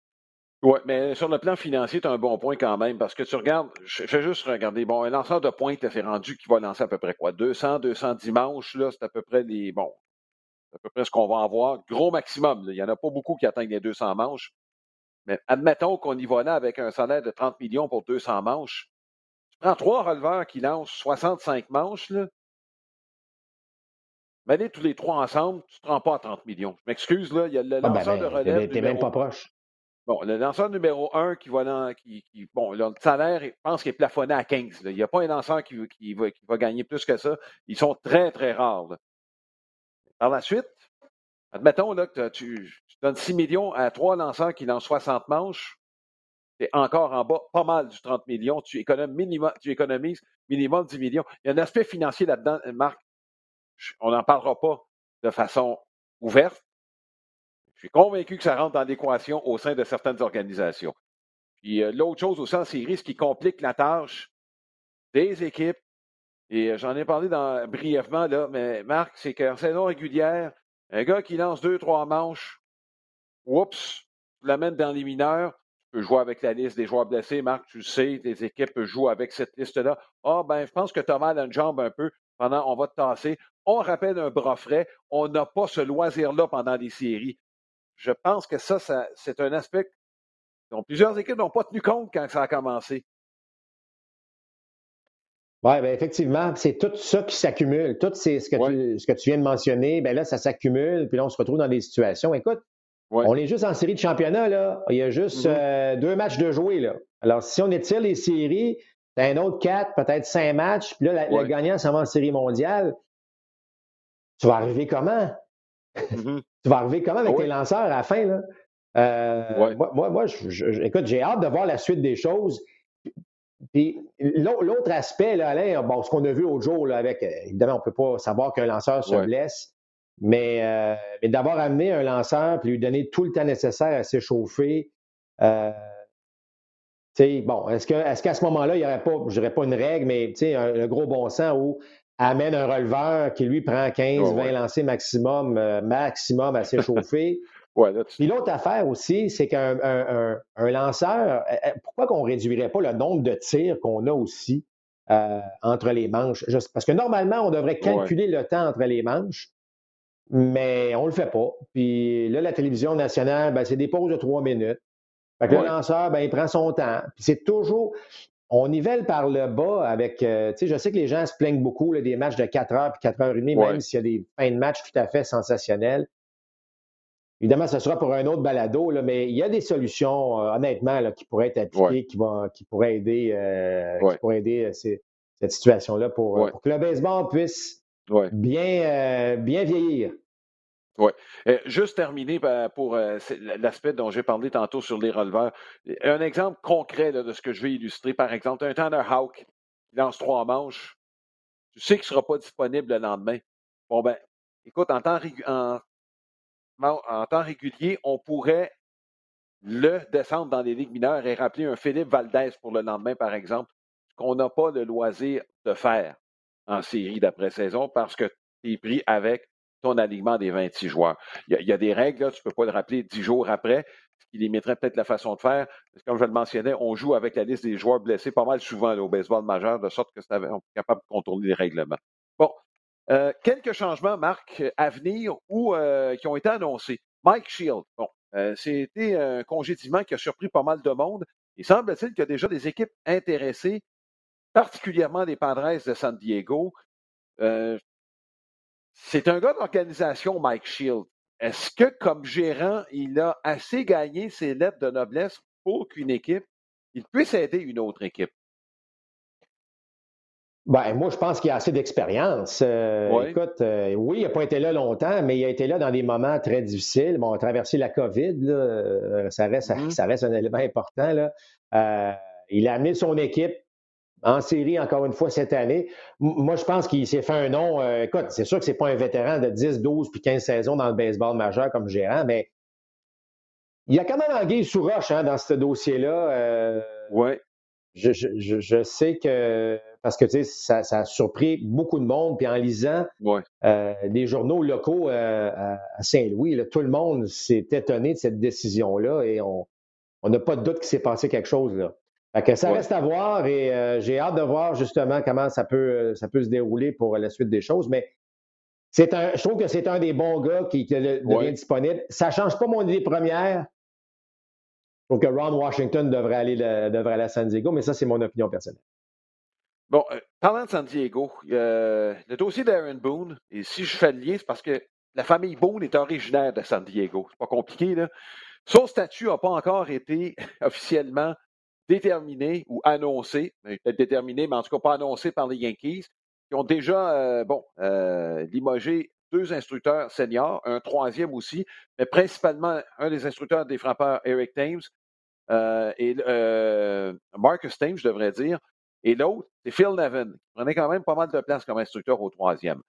Oui, mais sur le plan financier, tu as un bon point quand même, parce que tu regardes, je fais juste regarder, bon, un lanceur de pointe, c'est rendu qui va lancer à peu près quoi? 200, 210 manches, là, c'est à peu près les, bon, à peu près ce qu'on va avoir. Gros maximum. Il n'y en a pas beaucoup qui atteignent les 200 manches. Mais admettons qu'on y va là avec un salaire de 30 millions pour 200 manches. Tu prends trois releveurs qui lancent 65 manches, là. Tous les trois ensemble, tu ne te rends pas à 30 millions. Je m'excuse, là. Il y a le ah, ben, lanceur de ben, relève. Tu même pas proche. Bon, le lanceur numéro 1 qui va dans. Qui, bon, le salaire, je pense qu'il est plafonné à 15. Il n'y a pas un lanceur qui, qui, va, qui, va, gagner plus que ça. Ils sont très, très rares. Par la suite, admettons là, que tu, donnes 6 millions à trois lanceurs qui lancent 60 manches, tu es encore en bas pas mal du 30 millions. Tu économises, minimum, tu économises minimum 10 millions. Il y a un aspect financier là-dedans, Marc. On n'en parlera pas de façon ouverte. Je suis convaincu que ça rentre dans l'équation au sein de certaines organisations. Puis euh, l'autre chose aussi en série, ce qui complique la tâche des équipes, et euh, j'en ai parlé brièvement, là, mais Marc, c'est qu'en saison régulière, un gars qui lance deux, trois manches, oups, tu l'amènes dans les mineurs, tu peux jouer avec la liste des joueurs blessés. Marc, tu sais, tes équipes jouent avec cette liste-là. Ah, ben, je pense que tu as mal à une jambe un peu pendant, on va te tasser. On rappelle un bras frais. On n'a pas ce loisir-là pendant les séries. Je pense que ça c'est un aspect dont plusieurs équipes n'ont pas tenu compte quand ça a commencé. Oui, ben effectivement, c'est tout ça qui s'accumule. Tout ce, que tu, ce que tu viens de mentionner, ben là, ça s'accumule, puis là, on se retrouve dans des situations. Écoute, on est juste en série de championnat, là. Il y a juste mm-hmm. euh, deux matchs de jouer, là. Alors, si on étire les séries, tu as un autre quatre, peut-être cinq matchs, puis là, le gagnant s'en va en série mondiale. Tu vas arriver comment? Mm-hmm. tu vas arriver comment avec tes lanceurs à la fin? Là? Euh, moi, moi, écoute, j'ai hâte de voir la suite des choses. Puis l'autre aspect, là, Alain, bon, ce qu'on a vu au jour, là, avec, évidemment, on ne peut pas savoir qu'un lanceur se blesse, mais, euh, mais d'avoir amené un lanceur puis lui donner tout le temps nécessaire à s'échauffer, euh, bon, est-ce qu'à est ce moment-là, il n'y aurait pas, je dirais pas une règle, mais un, un gros bon sens où amène un releveur qui lui prend 15, 20 lancers maximum, euh, maximum à s'échauffer. Puis l'autre affaire aussi, c'est qu'un un, lanceur, euh, euh, pourquoi qu'on ne réduirait pas le nombre de tirs qu'on a aussi entre les manches? parce que normalement, on devrait calculer le temps entre les manches, mais on ne le fait pas. Puis là, la télévision nationale, ben, c'est des pauses de trois minutes. Fait que le lanceur, ben, il prend son temps. Puis c'est toujours on nivelle par le bas avec. Euh, tu sais, je sais que les gens se plaignent beaucoup des matchs de 4 heures puis 4 heures et demie, même s'il y a des fins de match tout à fait sensationnelles. Évidemment, ce sera pour un autre balado, là, mais il y a des solutions, euh, honnêtement, là, qui pourraient être appliquées, qui, vont, qui pourraient aider, euh, qui pourraient aider cette situation-là pour, pour, que le baseball puisse bien, bien vieillir. Oui. Euh, juste terminer pour euh, l'aspect dont j'ai parlé tantôt sur les releveurs. Un exemple concret de ce que je vais illustrer, par exemple, un Tanner Hawk qui lance trois manches, tu sais qu'il ne sera pas disponible le lendemain. Bon, ben, écoute, en temps, en temps régulier, on pourrait le descendre dans les ligues mineures et rappeler un Philippe Valdez pour le lendemain, par exemple, qu'on n'a pas le loisir de faire en série d'après-saison parce que tu es pris avec ton alignement des 26 joueurs. Il y a, des règles, tu ne peux pas le rappeler dix jours après, ce qui limiterait peut-être la façon de faire. comme je le mentionnais, on joue avec la liste des joueurs blessés pas mal souvent au baseball majeur, de sorte que est capable de contourner les règlements. Bon, euh, quelques changements, Marc, à venir ou euh, qui ont été annoncés. Mike Shield, bon, euh, c'était un congédiement qui a surpris pas mal de monde. Il semble-t-il qu'il y a déjà des équipes intéressées, particulièrement les Padres de San Diego. C'est un gars d'organisation, Mike Shield. Est-ce que, comme gérant, il a assez gagné ses lettres de noblesse pour qu'une équipe, il puisse aider une autre équipe? Ben, moi, je pense qu'il a assez d'expérience. Euh, écoute, euh, oui, il n'a pas été là longtemps, mais il a été là dans des moments très difficiles. Bon, on a traversé la COVID, euh, ça, reste, mm-hmm. ça reste un élément important. Là. il a amené son équipe en série encore une fois cette année. moi, je pense qu'il s'est fait un nom. Écoute, c'est sûr que c'est pas un vétéran de 10, 12 puis 15 saisons dans le baseball majeur comme gérant, mais il y a quand même Anguille sous roche hein, dans ce dossier-là. Oui. Je, sais que parce que tu sais, ça, a surpris beaucoup de monde. Puis en lisant euh, des journaux locaux à Saint-Louis, tout le monde s'est étonné de cette décision-là et on n'a pas de doute qu'il s'est passé quelque chose là ça reste à voir et euh, j'ai hâte de voir justement comment ça peut, euh, ça peut se dérouler pour la suite des choses. Mais c'est un, je trouve que c'est un des bons gars qui, devient disponible. Ça ne change pas mon idée première. Je trouve que Ron Washington devrait aller, devrait aller à San Diego, mais ça, c'est mon opinion personnelle. Bon, euh, parlant de San Diego, le dossier d'Aaron Boone, et si je fais le lien, c'est parce que la famille Boone est originaire de San Diego. C'est pas compliqué, là. Son statut n'a pas encore été officiellement déterminé ou annoncé, peut-être déterminé, mais en tout cas pas annoncé par les Yankees, qui ont déjà, euh, bon, euh, limogé deux instructeurs seniors, un troisième aussi, mais principalement un des instructeurs des frappeurs, Eric Thames, euh, et Marcus Thames, je devrais dire, et l'autre, c'est Phil Nevin, qui prenait quand même pas mal de place comme instructeur au troisième.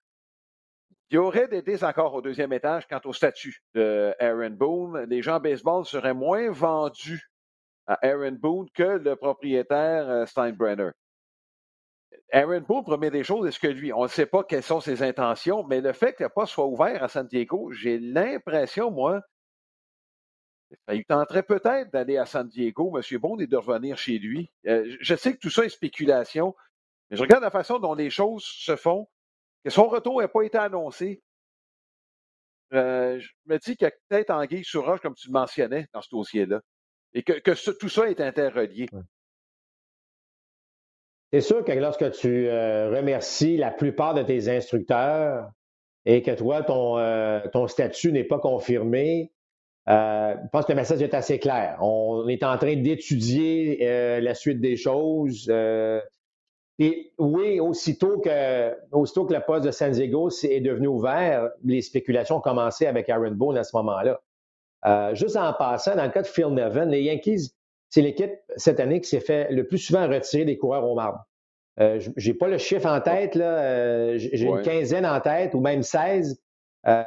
Il y aurait des désaccords au deuxième étage quant au statut de Aaron Boone. Les gens baseball seraient moins vendus à Aaron Boone que le propriétaire euh, Steinbrenner. Aaron Boone, première des choses, est-ce que lui, on ne sait pas quelles sont ses intentions, mais le fait qu'il pas soit ouvert à San Diego, j'ai l'impression, moi, il tenterait peut-être d'aller à San Diego, M. Boone, et de revenir chez lui. Euh, je sais que tout ça est spéculation, mais je regarde la façon dont les choses se font, que son retour n'a pas été annoncé. Euh, je me dis qu'il y a peut-être anguille sur roche, comme tu le mentionnais, dans ce dossier-là. Et que, tout ça est interrelié. C'est sûr que lorsque tu euh, remercies la plupart de tes instructeurs et que toi, ton statut n'est pas confirmé, euh, je pense que le message est assez clair. On est en train d'étudier la suite des choses. Et oui, aussitôt que, aussitôt que le poste de San Diego est devenu ouvert, les spéculations ont commencé avec Aaron Boone à ce moment-là. Euh, juste en passant, dans le cas de Phil Nevin, les Yankees, c'est l'équipe cette année qui s'est fait le plus souvent retirer des coureurs au marbre. Euh, j'ai pas le chiffre en tête, là. Euh, j'ai une quinzaine en tête ou même 16. Euh,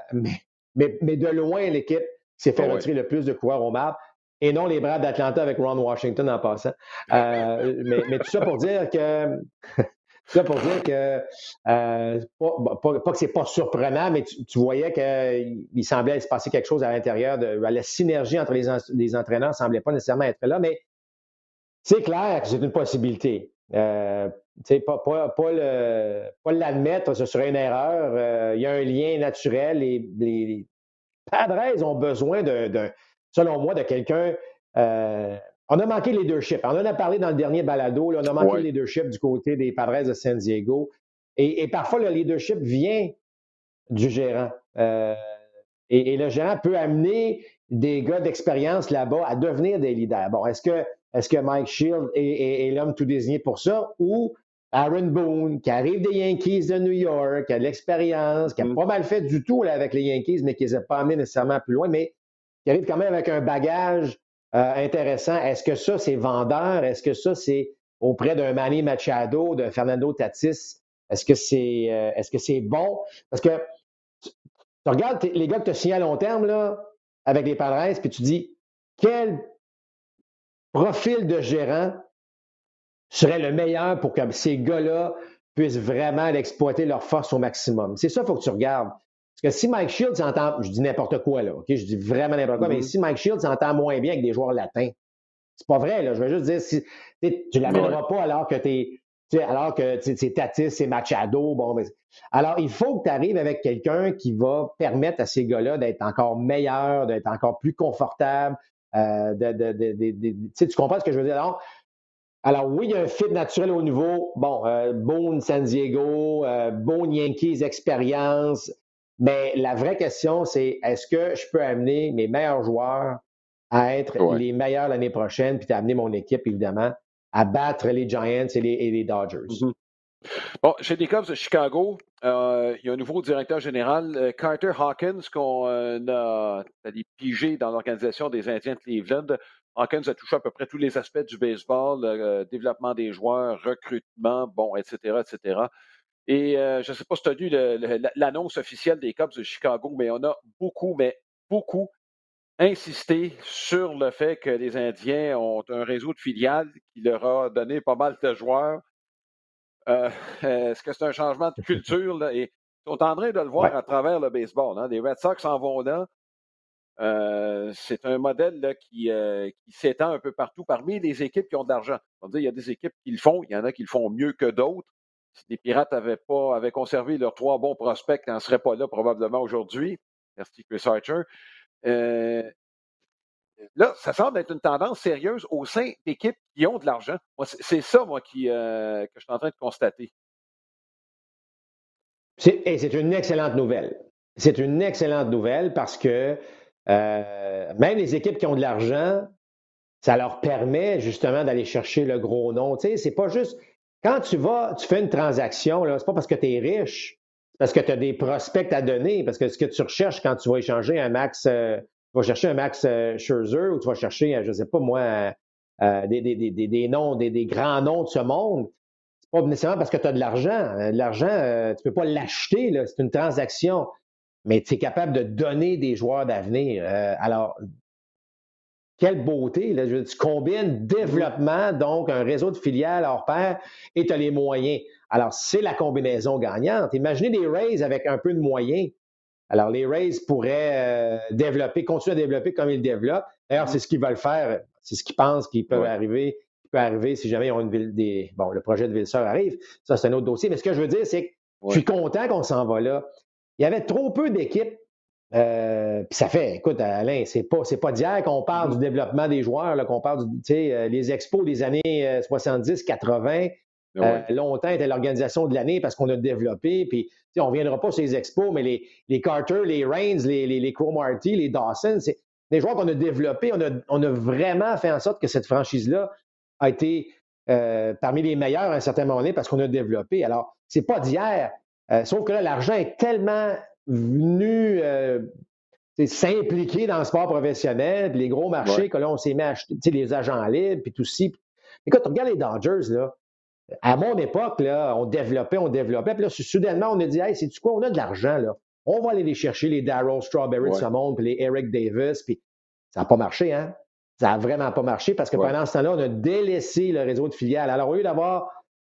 mais, mais, de loin, l'équipe s'est fait ah retirer le plus de coureurs au marbre et non les Braves d'Atlanta avec Ron Washington en passant. Euh, mais, tout ça pour dire que. ça pour dire que, euh, pas, que c'est pas surprenant, mais tu, voyais qu'il semblait se passer quelque chose à l'intérieur, de la synergie entre les, les entraîneurs ne semblait pas nécessairement être là, mais c'est clair que c'est une possibilité. Euh, pas, pas, pas l'admettre, ce serait une erreur. Euh, il y a un lien naturel et les, Padres ont besoin de, selon moi, de quelqu'un. Euh, on a manqué le leadership. On en a parlé dans le dernier balado. on a manqué le leadership du côté des Padres de San Diego. Et, parfois, le leadership vient du gérant. Euh, et, le gérant peut amener des gars d'expérience là-bas à devenir des leaders. Bon, est-ce que, est que Mike Shield est, est l'homme tout désigné pour ça ou Aaron Boone, qui arrive des Yankees de New York, qui a de l'expérience, qui a mm. pas mal fait du tout avec les Yankees, mais qui ne les a pas amenés nécessairement plus loin, mais qui arrive quand même avec un bagage euh, intéressant. Est-ce que ça, c'est vendeur? Est-ce que ça, c'est auprès d'un Manny Machado, de Fernando Tatis? Est-ce que c'est euh, est-ce que c'est bon? Parce que tu, regardes les gars que tu as signés à long terme là, avec les Padres, puis tu dis quel profil de gérant serait le meilleur pour que ces gars-là puissent vraiment exploiter leur force au maximum. C'est ça qu'il faut que tu regardes. Parce que si Mike Shields entend, je dis n'importe quoi là, ok, je dis vraiment n'importe quoi, mais mm-hmm. si Mike Shields entend moins bien avec des joueurs latins, c'est pas vrai là. Je veux juste dire, si tu l'amèneras pas alors que tu alors que c'est Tatis, c'est Machado, bon, mais, alors il faut que tu arrives avec quelqu'un qui va permettre à ces gars-là d'être encore meilleurs, d'être encore plus confortables. Euh, de, de, de, tu comprends ce que je veux dire? Alors, alors oui, il y a un fit naturel au niveau, bon, euh, Boone San Diego, euh, Boone Yankees expérience, mais la vraie question, c'est est-ce que je peux amener mes meilleurs joueurs à être les meilleurs l'année prochaine, puis amener mon équipe, évidemment, à battre les Giants et les, Dodgers? Mm-hmm. Bon, chez les Cubs de Chicago, euh, il y a un nouveau directeur général, euh, Carter Hawkins, qu'on a, a pigé dans l'organisation des Indiens de Cleveland. Hawkins a touché à peu près tous les aspects du baseball, le euh, développement des joueurs, recrutement, bon, etc., etc. Et euh, je ne sais pas si tu as lu l'annonce officielle des Cubs de Chicago, mais on a beaucoup, mais beaucoup insisté sur le fait que les Indiens ont un réseau de filiales qui leur a donné pas mal de joueurs. Euh, est-ce que c'est un changement de culture? Là? Et ils sont en train de le voir à travers le baseball. Hein? Les Red Sox s'en vont là. Euh, c'est un modèle euh, qui s'étend un peu partout parmi les équipes qui ont de l'argent. On dit il y a des équipes qui le font, il y en a qui le font mieux que d'autres. Si les Pirates avaient pas avaient conservé leurs trois bons prospects, n'en seraient pas là probablement aujourd'hui. Merci Chris Archer. Euh, là, ça semble être une tendance sérieuse au sein d'équipes qui ont de l'argent. C'est ça, moi, qui, que je suis en train de constater. C'est une excellente nouvelle. C'est une excellente nouvelle parce que euh, même les équipes qui ont de l'argent, ça leur permet justement d'aller chercher le gros nom. Tu sais, c'est pas juste quand tu vas, tu fais une transaction, c'est pas parce que tu es riche, c'est parce que tu as des prospects à donner, parce que ce que tu recherches quand tu vas échanger un Max, euh, tu vas chercher un Max euh, Scherzer ou tu vas chercher, je sais pas moi, des, des, des, des, noms, des, grands noms de ce monde, c'est pas nécessairement parce que tu as de l'argent. L'argent, tu peux pas l'acheter, c'est une transaction mais tu es capable de donner des joueurs d'avenir. Euh, alors, quelle beauté! Là, tu combines développement, donc un réseau de filiales hors pair, et tu as les moyens. Alors, c'est la combinaison gagnante. Imaginez des Rays avec un peu de moyens. Alors, les Rays pourraient euh, développer, continuer à développer comme ils développent. D'ailleurs, c'est ce qu'ils veulent faire. C'est ce qu'ils pensent qu'ils peuvent arriver, qui peut arriver si jamais ils ont une ville des. Bon, le projet de Villeseur arrive. Ça, c'est un autre dossier. Mais ce que je veux dire, c'est que je suis content qu'on s'en va là il y avait trop peu d'équipes. Euh, puis ça fait, écoute, Alain, c'est pas, c'est pas d'hier qu'on parle du développement des joueurs, qu'on parle du, tu sais, euh, les expos des années 70, euh, 80. Ben longtemps était l'organisation de l'année parce qu'on a développé. Puis, on ne reviendra pas sur les expos, mais les, les Carter, les Reigns, les, les, les Cromarty, les Dawson, c'est des joueurs qu'on a développés. On a, on a vraiment fait en sorte que cette franchise-là a été euh, parmi les meilleurs à un certain moment donné parce qu'on a développé. Alors, c'est pas d'hier. Euh, sauf que là, l'argent est tellement venu s'impliquer dans le sport professionnel, puis les gros marchés que là, on s'est mis à acheter, les agents libres, puis tout ci. Écoute, regarde les Dodgers, là. À mon époque, là, on développait, on développait. Puis là, soudainement, on a dit, hey, c'est du quoi? On a de l'argent, là. On va aller les chercher, les Darryl Strawberry de ce monde, puis les Eric Davis. Puis ça n'a pas marché, hein? Ça n'a vraiment pas marché parce que pendant ce temps-là, on a délaissé le réseau de filiales. Alors, au lieu d'avoir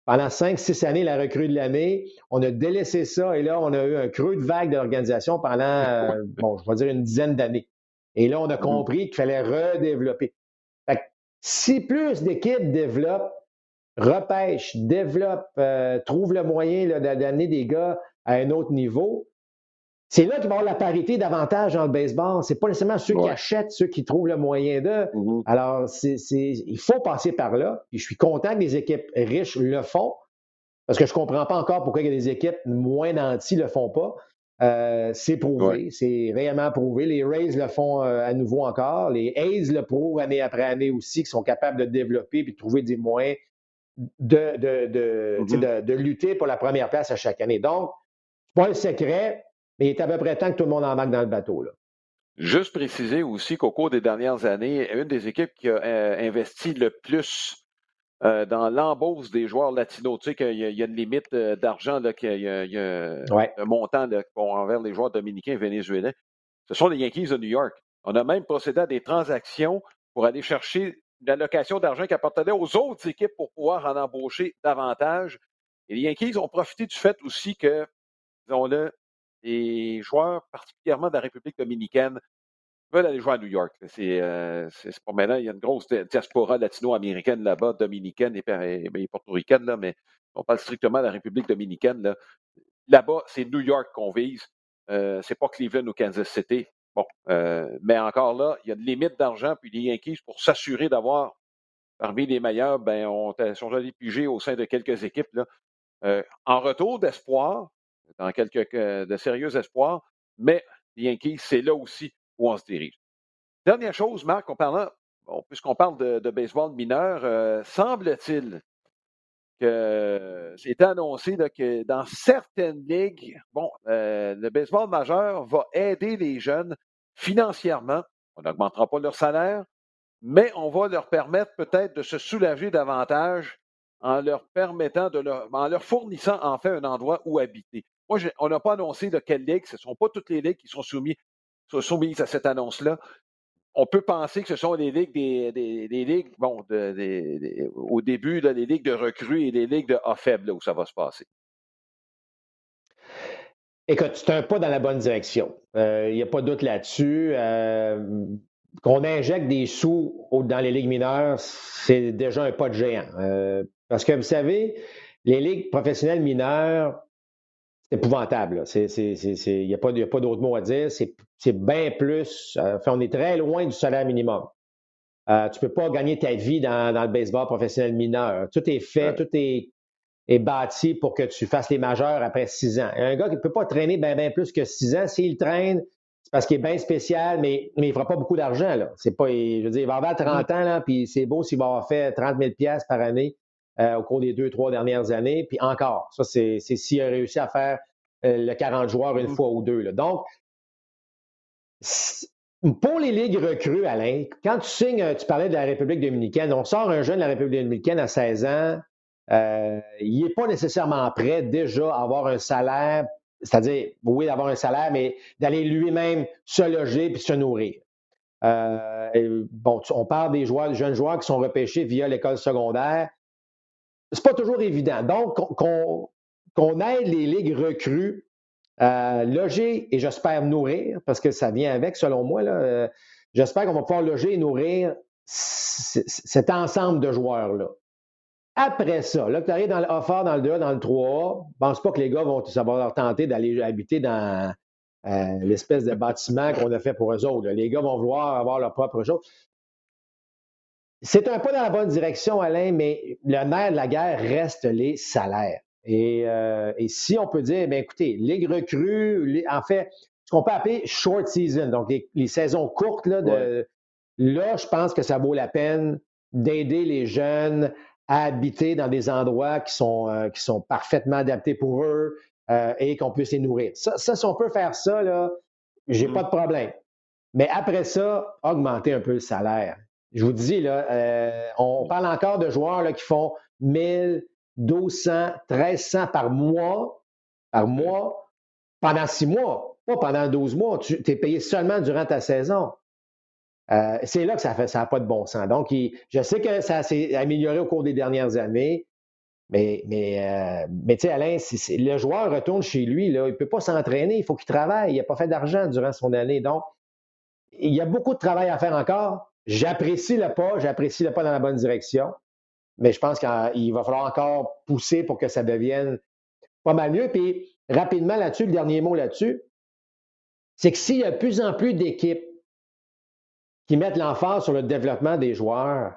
pendant cinq, six années la recrue de l'année, on a délaissé ça et là, on a eu un creux de vague de l'organisation pendant, euh, bon, je vais dire une dizaine d'années. Et là, on a mm-hmm. compris qu'il fallait redévelopper. Fait si plus d'équipes développent, repêchent, développent, euh, trouvent le moyen d'amener des gars à un autre niveau, c'est là qu'il va y avoir la parité davantage dans le baseball. C'est pas nécessairement ceux qui achètent, ceux qui trouvent le moyen d'eux. Mm-hmm. Alors, c'est, il faut passer par là. Puis je suis content que les équipes riches le font. Parce que je ne comprends pas encore pourquoi il y a des équipes moins nantis ne le font pas. Euh, c'est prouvé, c'est réellement prouvé. Les Rays le font euh, à nouveau encore. Les A's le prouvent année après année aussi, qui sont capables de développer et de trouver des moyens de, de, de, mm-hmm. de, lutter pour la première place à chaque année. Donc, pas un secret, mais il est à peu près temps que tout le monde embarque dans le bateau. Là. Juste préciser aussi qu'au cours des dernières années, une des équipes qui a euh, investi le plus euh, dans l'embauche des joueurs latinos, tu sais qu'il y, a une limite euh, d'argent, qu'il y, a, un montant envers les joueurs dominicains et vénézuéliens, ce sont les Yankees de New York. On a même procédé à des transactions pour aller chercher une allocation d'argent qui appartenait aux autres équipes pour pouvoir en embaucher davantage. Et les Yankees ont profité du fait aussi que, disons-le, les joueurs, particulièrement de la République dominicaine, veulent aller jouer à New York. C'est euh, pas maintenant, il y a une grosse diaspora latino-américaine là-bas, dominicaine et, et, portoricaine, mais on parle strictement de la République dominicaine. Là-bas, c'est New York qu'on vise. Euh, c'est pas Cleveland ou Kansas City. Bon, euh, mais encore là, il y a une limite d'argent, puis les Yankees, pour s'assurer d'avoir parmi les meilleurs, ben, on sont allés au sein de quelques équipes. En retour d'espoir, dans quelques de sérieux espoirs, mais les Yankees, c'est là aussi où on se dirige. Dernière chose, Marc, puisqu'on parle de, baseball mineur, euh, semble-t-il que c'est annoncé que dans certaines ligues, bon, euh, le baseball majeur va aider les jeunes financièrement. On n'augmentera pas leur salaire, mais on va leur permettre peut-être de se soulager davantage en leur permettant de leur, en leur fournissant en fait un endroit où habiter. On n'a pas annoncé de quelle ligue. Ce ne sont pas toutes les ligues qui sont soumises, soumises à cette annonce-là. On peut penser que ce sont les ligues des, ligues, au début, des ligues de recrues et des ligues de A faible où ça va se passer. Écoute, c'est un pas dans la bonne direction. Il euh, n'y a pas de doute là-dessus. Euh, qu'on injecte des sous dans les ligues mineures, c'est déjà un pas de géant. Euh, parce que vous savez, les ligues professionnelles mineures, épouvantable. Il n'y a pas, pas d'autre mot à dire. C'est bien plus. Euh, on est très loin du salaire minimum. Euh, tu ne peux pas gagner ta vie dans, le baseball professionnel mineur. Tout est fait, tout est, est, bâti pour que tu fasses les majeurs après six ans. Un gars qui ne peut pas traîner bien plus que six ans, s'il traîne, c'est parce qu'il est bien spécial, mais, mais il ne fera pas beaucoup d'argent. C'est pas, je veux dire, il va avoir 30 ans, là, puis c'est beau s'il va avoir fait 30 000 par année. Euh, au cours des deux, trois dernières années. Puis encore, ça, c'est s'il a réussi à faire euh, le 40 joueurs une mm. fois ou deux. Là. Donc, pour les ligues recrues, Alain, quand tu signes, euh, tu parlais de la République dominicaine, on sort un jeune de la République dominicaine à 16 ans, il n'est pas nécessairement prêt déjà à avoir un salaire, c'est-à-dire, oui, d'avoir un salaire, mais d'aller lui-même se loger puis se nourrir. bon, on parle des joueurs, des jeunes joueurs qui sont repêchés via l'école secondaire c'est pas toujours évident. Donc, qu'on aide les ligues recrues à loger et j'espère nourrir, parce que ça vient avec, selon moi, euh, j'espère qu'on va pouvoir loger et nourrir cet ensemble de joueurs-là. Après ça, là, que tu arrives dans le A dans le 2 dans le 3A, je pense pas que les gars vont savoir leur tenter d'aller habiter dans euh, l'espèce de bâtiment qu'on a fait pour eux autres. Les gars vont vouloir avoir leur propre chose. C'est un pas dans la bonne direction, Alain, mais le nerf de la guerre reste les salaires. Et, euh, si on peut dire, bien écoutez, Ligue recrues, en fait, ce qu'on peut appeler short season, donc les, saisons courtes, là, de, là, je pense que ça vaut la peine d'aider les jeunes à habiter dans des endroits qui sont, euh, qui sont parfaitement adaptés pour eux euh, et qu'on puisse les nourrir. Ça, ça, si on peut faire ça, là, j'ai mm. pas de problème. Mais après ça, augmenter un peu le salaire. Je vous dis, euh, on parle encore de joueurs qui font 1000, 1200, 1300 par mois, par mois, pendant six mois, pas pendant 12 mois. Tu es payé seulement durant ta saison. Euh, c'est là que ça n'a pas de bon sens. Donc, je sais que ça s'est amélioré au cours des dernières années, mais, mais, euh, mais tu sais, Alain, le joueur retourne chez lui, il ne peut pas s'entraîner, il faut qu'il travaille, il n'a pas fait d'argent durant son année. Donc, il y a beaucoup de travail à faire encore. J'apprécie le pas, j'apprécie le pas dans la bonne direction, mais je pense qu'il va falloir encore pousser pour que ça devienne pas mal mieux. Puis, rapidement là-dessus, le dernier mot là-dessus, c'est que s'il y a de plus en plus d'équipes qui mettent l'emphase sur le développement des joueurs,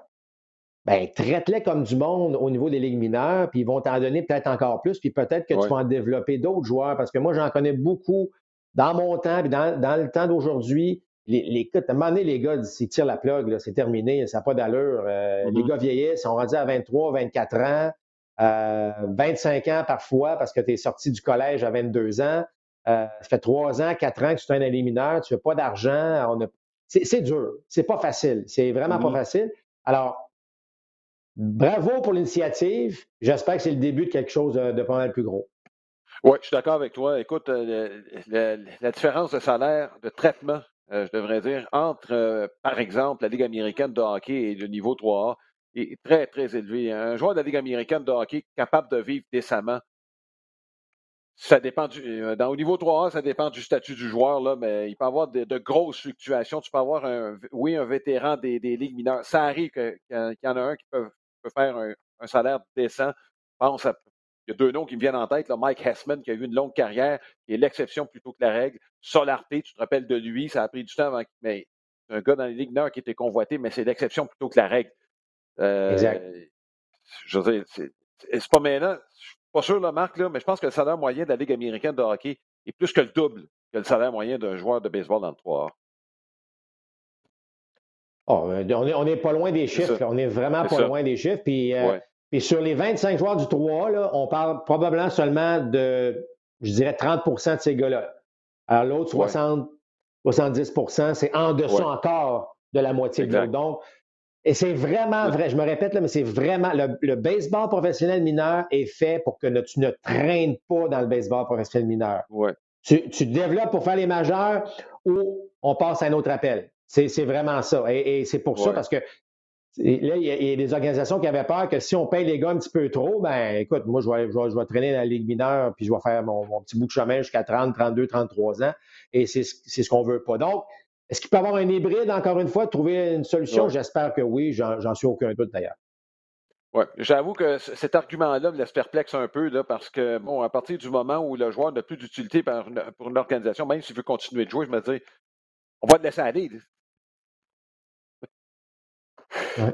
ben, traite-les comme du monde au niveau des ligues mineures, puis ils vont t'en donner peut-être encore plus, puis peut-être que tu vas en développer d'autres joueurs, parce que moi, j'en connais beaucoup dans mon temps, puis dans, le temps d'aujourd'hui. Les, les, à un moment donné, les gars, ils tirent la plug, c'est terminé, ça n'a pas d'allure. Euh, les mm-hmm. gars vieillissent, ils sont rendus à 23, 24 ans, 25 euh, ans parfois, parce que tu es sorti du collège à 22 ans. Euh, ça fait trois ans, quatre ans que tu es un éliminateur, tu fais pas d'argent, a c'est dur. C'est pas facile. C'est vraiment pas mm-hmm. facile. Alors, bravo pour l'initiative. J'espère que c'est le début de quelque chose de, pas mal plus gros. Oui, je suis d'accord avec toi. Écoute, la différence de salaire, de traitement, je devrais dire, entre, euh, par exemple, la Ligue américaine de hockey et le niveau 3A est très, très élevé. Un joueur de la Ligue américaine de hockey capable de vivre décemment ça dépend du. Euh, dans, au niveau 3A, ça dépend du statut du joueur, là, mais il peut y avoir de, grosses fluctuations. Tu peux avoir, un, oui, un vétéran des, ligues mineures. Ça arrive qu'il y en a un qui peut, faire un, salaire décent. Pense il y a deux noms qui me viennent en tête. Là, Mike Hessman, qui a eu une longue carrière, qui est l'exception plutôt que la règle. Solarté, tu te rappelles de lui, ça a pris du temps avant mais c'est un gars dans les ligues mineures qui était convoité, mais c'est l'exception plutôt que la règle. Euh, exact. Je veux dire, c'est pas maintenant. Pas sûr, là, Marc, là, mais je pense que le salaire moyen de la Ligue américaine de hockey est plus que le double que le salaire moyen d'un joueur de baseball dans le 3A. Oh, euh, on n'est pas loin des chiffres. On est vraiment pas loin des chiffres. Puis, euh, puis, sur les 25 joueurs du 3 là, on parle probablement seulement de, je dirais, 30% de ces gars-là. Alors l'autre, 60, 70% c'est en dessous encore de la moitié de l'autre. Donc, et c'est vraiment vrai, je me répète là, mais c'est vraiment le, baseball professionnel mineur est fait pour que tu ne traînes pas dans le baseball professionnel mineur. Ouais. Tu, tu développes pour faire les majeurs ou on passe à un autre appel. C'est vraiment ça. Et, c'est pour ça parce que là, il y, a, des organisations qui avaient peur que si on paye les gars un petit peu trop, ben écoute, moi, je vais, je vais, traîner dans la Ligue mineure puis je vais faire mon, mon petit bout de chemin jusqu'à 30, 32, 33 ans. Et c'est ce qu'on veut pas. Donc, est-ce qu'il peut y avoir un hybride, encore une fois, trouver une solution? J'espère que oui, j'en suis aucun doute d'ailleurs. Oui, j'avoue que cet argument-là me laisse perplexe un peu, là, parce que, bon, à partir du moment où le joueur n'a plus d'utilité pour une organisation, même s'il veut continuer de jouer, je me dis, on va le laisser aller.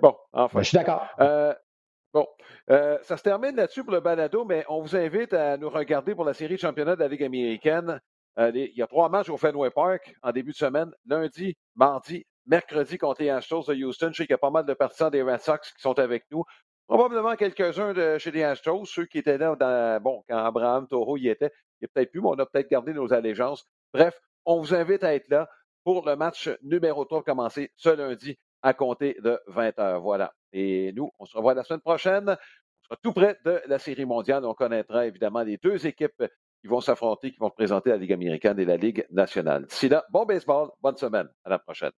Bon, enfin. Ben, je suis d'accord. Euh, bon, euh, ça se termine là-dessus pour le balado, mais on vous invite à nous regarder pour la série de championnat de la Ligue américaine. Euh, il y a trois matchs au Fenway Park en début de semaine. Lundi, mardi, mercredi contre les Astros de Houston. Je sais qu'il y a pas mal de partisans des Red Sox qui sont avec nous. Probablement quelques-uns de chez les Astros, ceux qui étaient là dans, bon, quand Abraham Toro y était. Il n'y a peut-être plus, mais on a peut-être gardé nos allégeances. Bref, on vous invite à être là pour le match numéro 3 commencer ce lundi à compter de 20 h. Voilà. Et nous, on se revoit la semaine prochaine. On sera tout près de la Série mondiale. On connaîtra évidemment les deux équipes qui vont s'affronter, qui vont présenter la Ligue américaine et la Ligue nationale. D'ici là, bon baseball, bonne semaine. À la prochaine.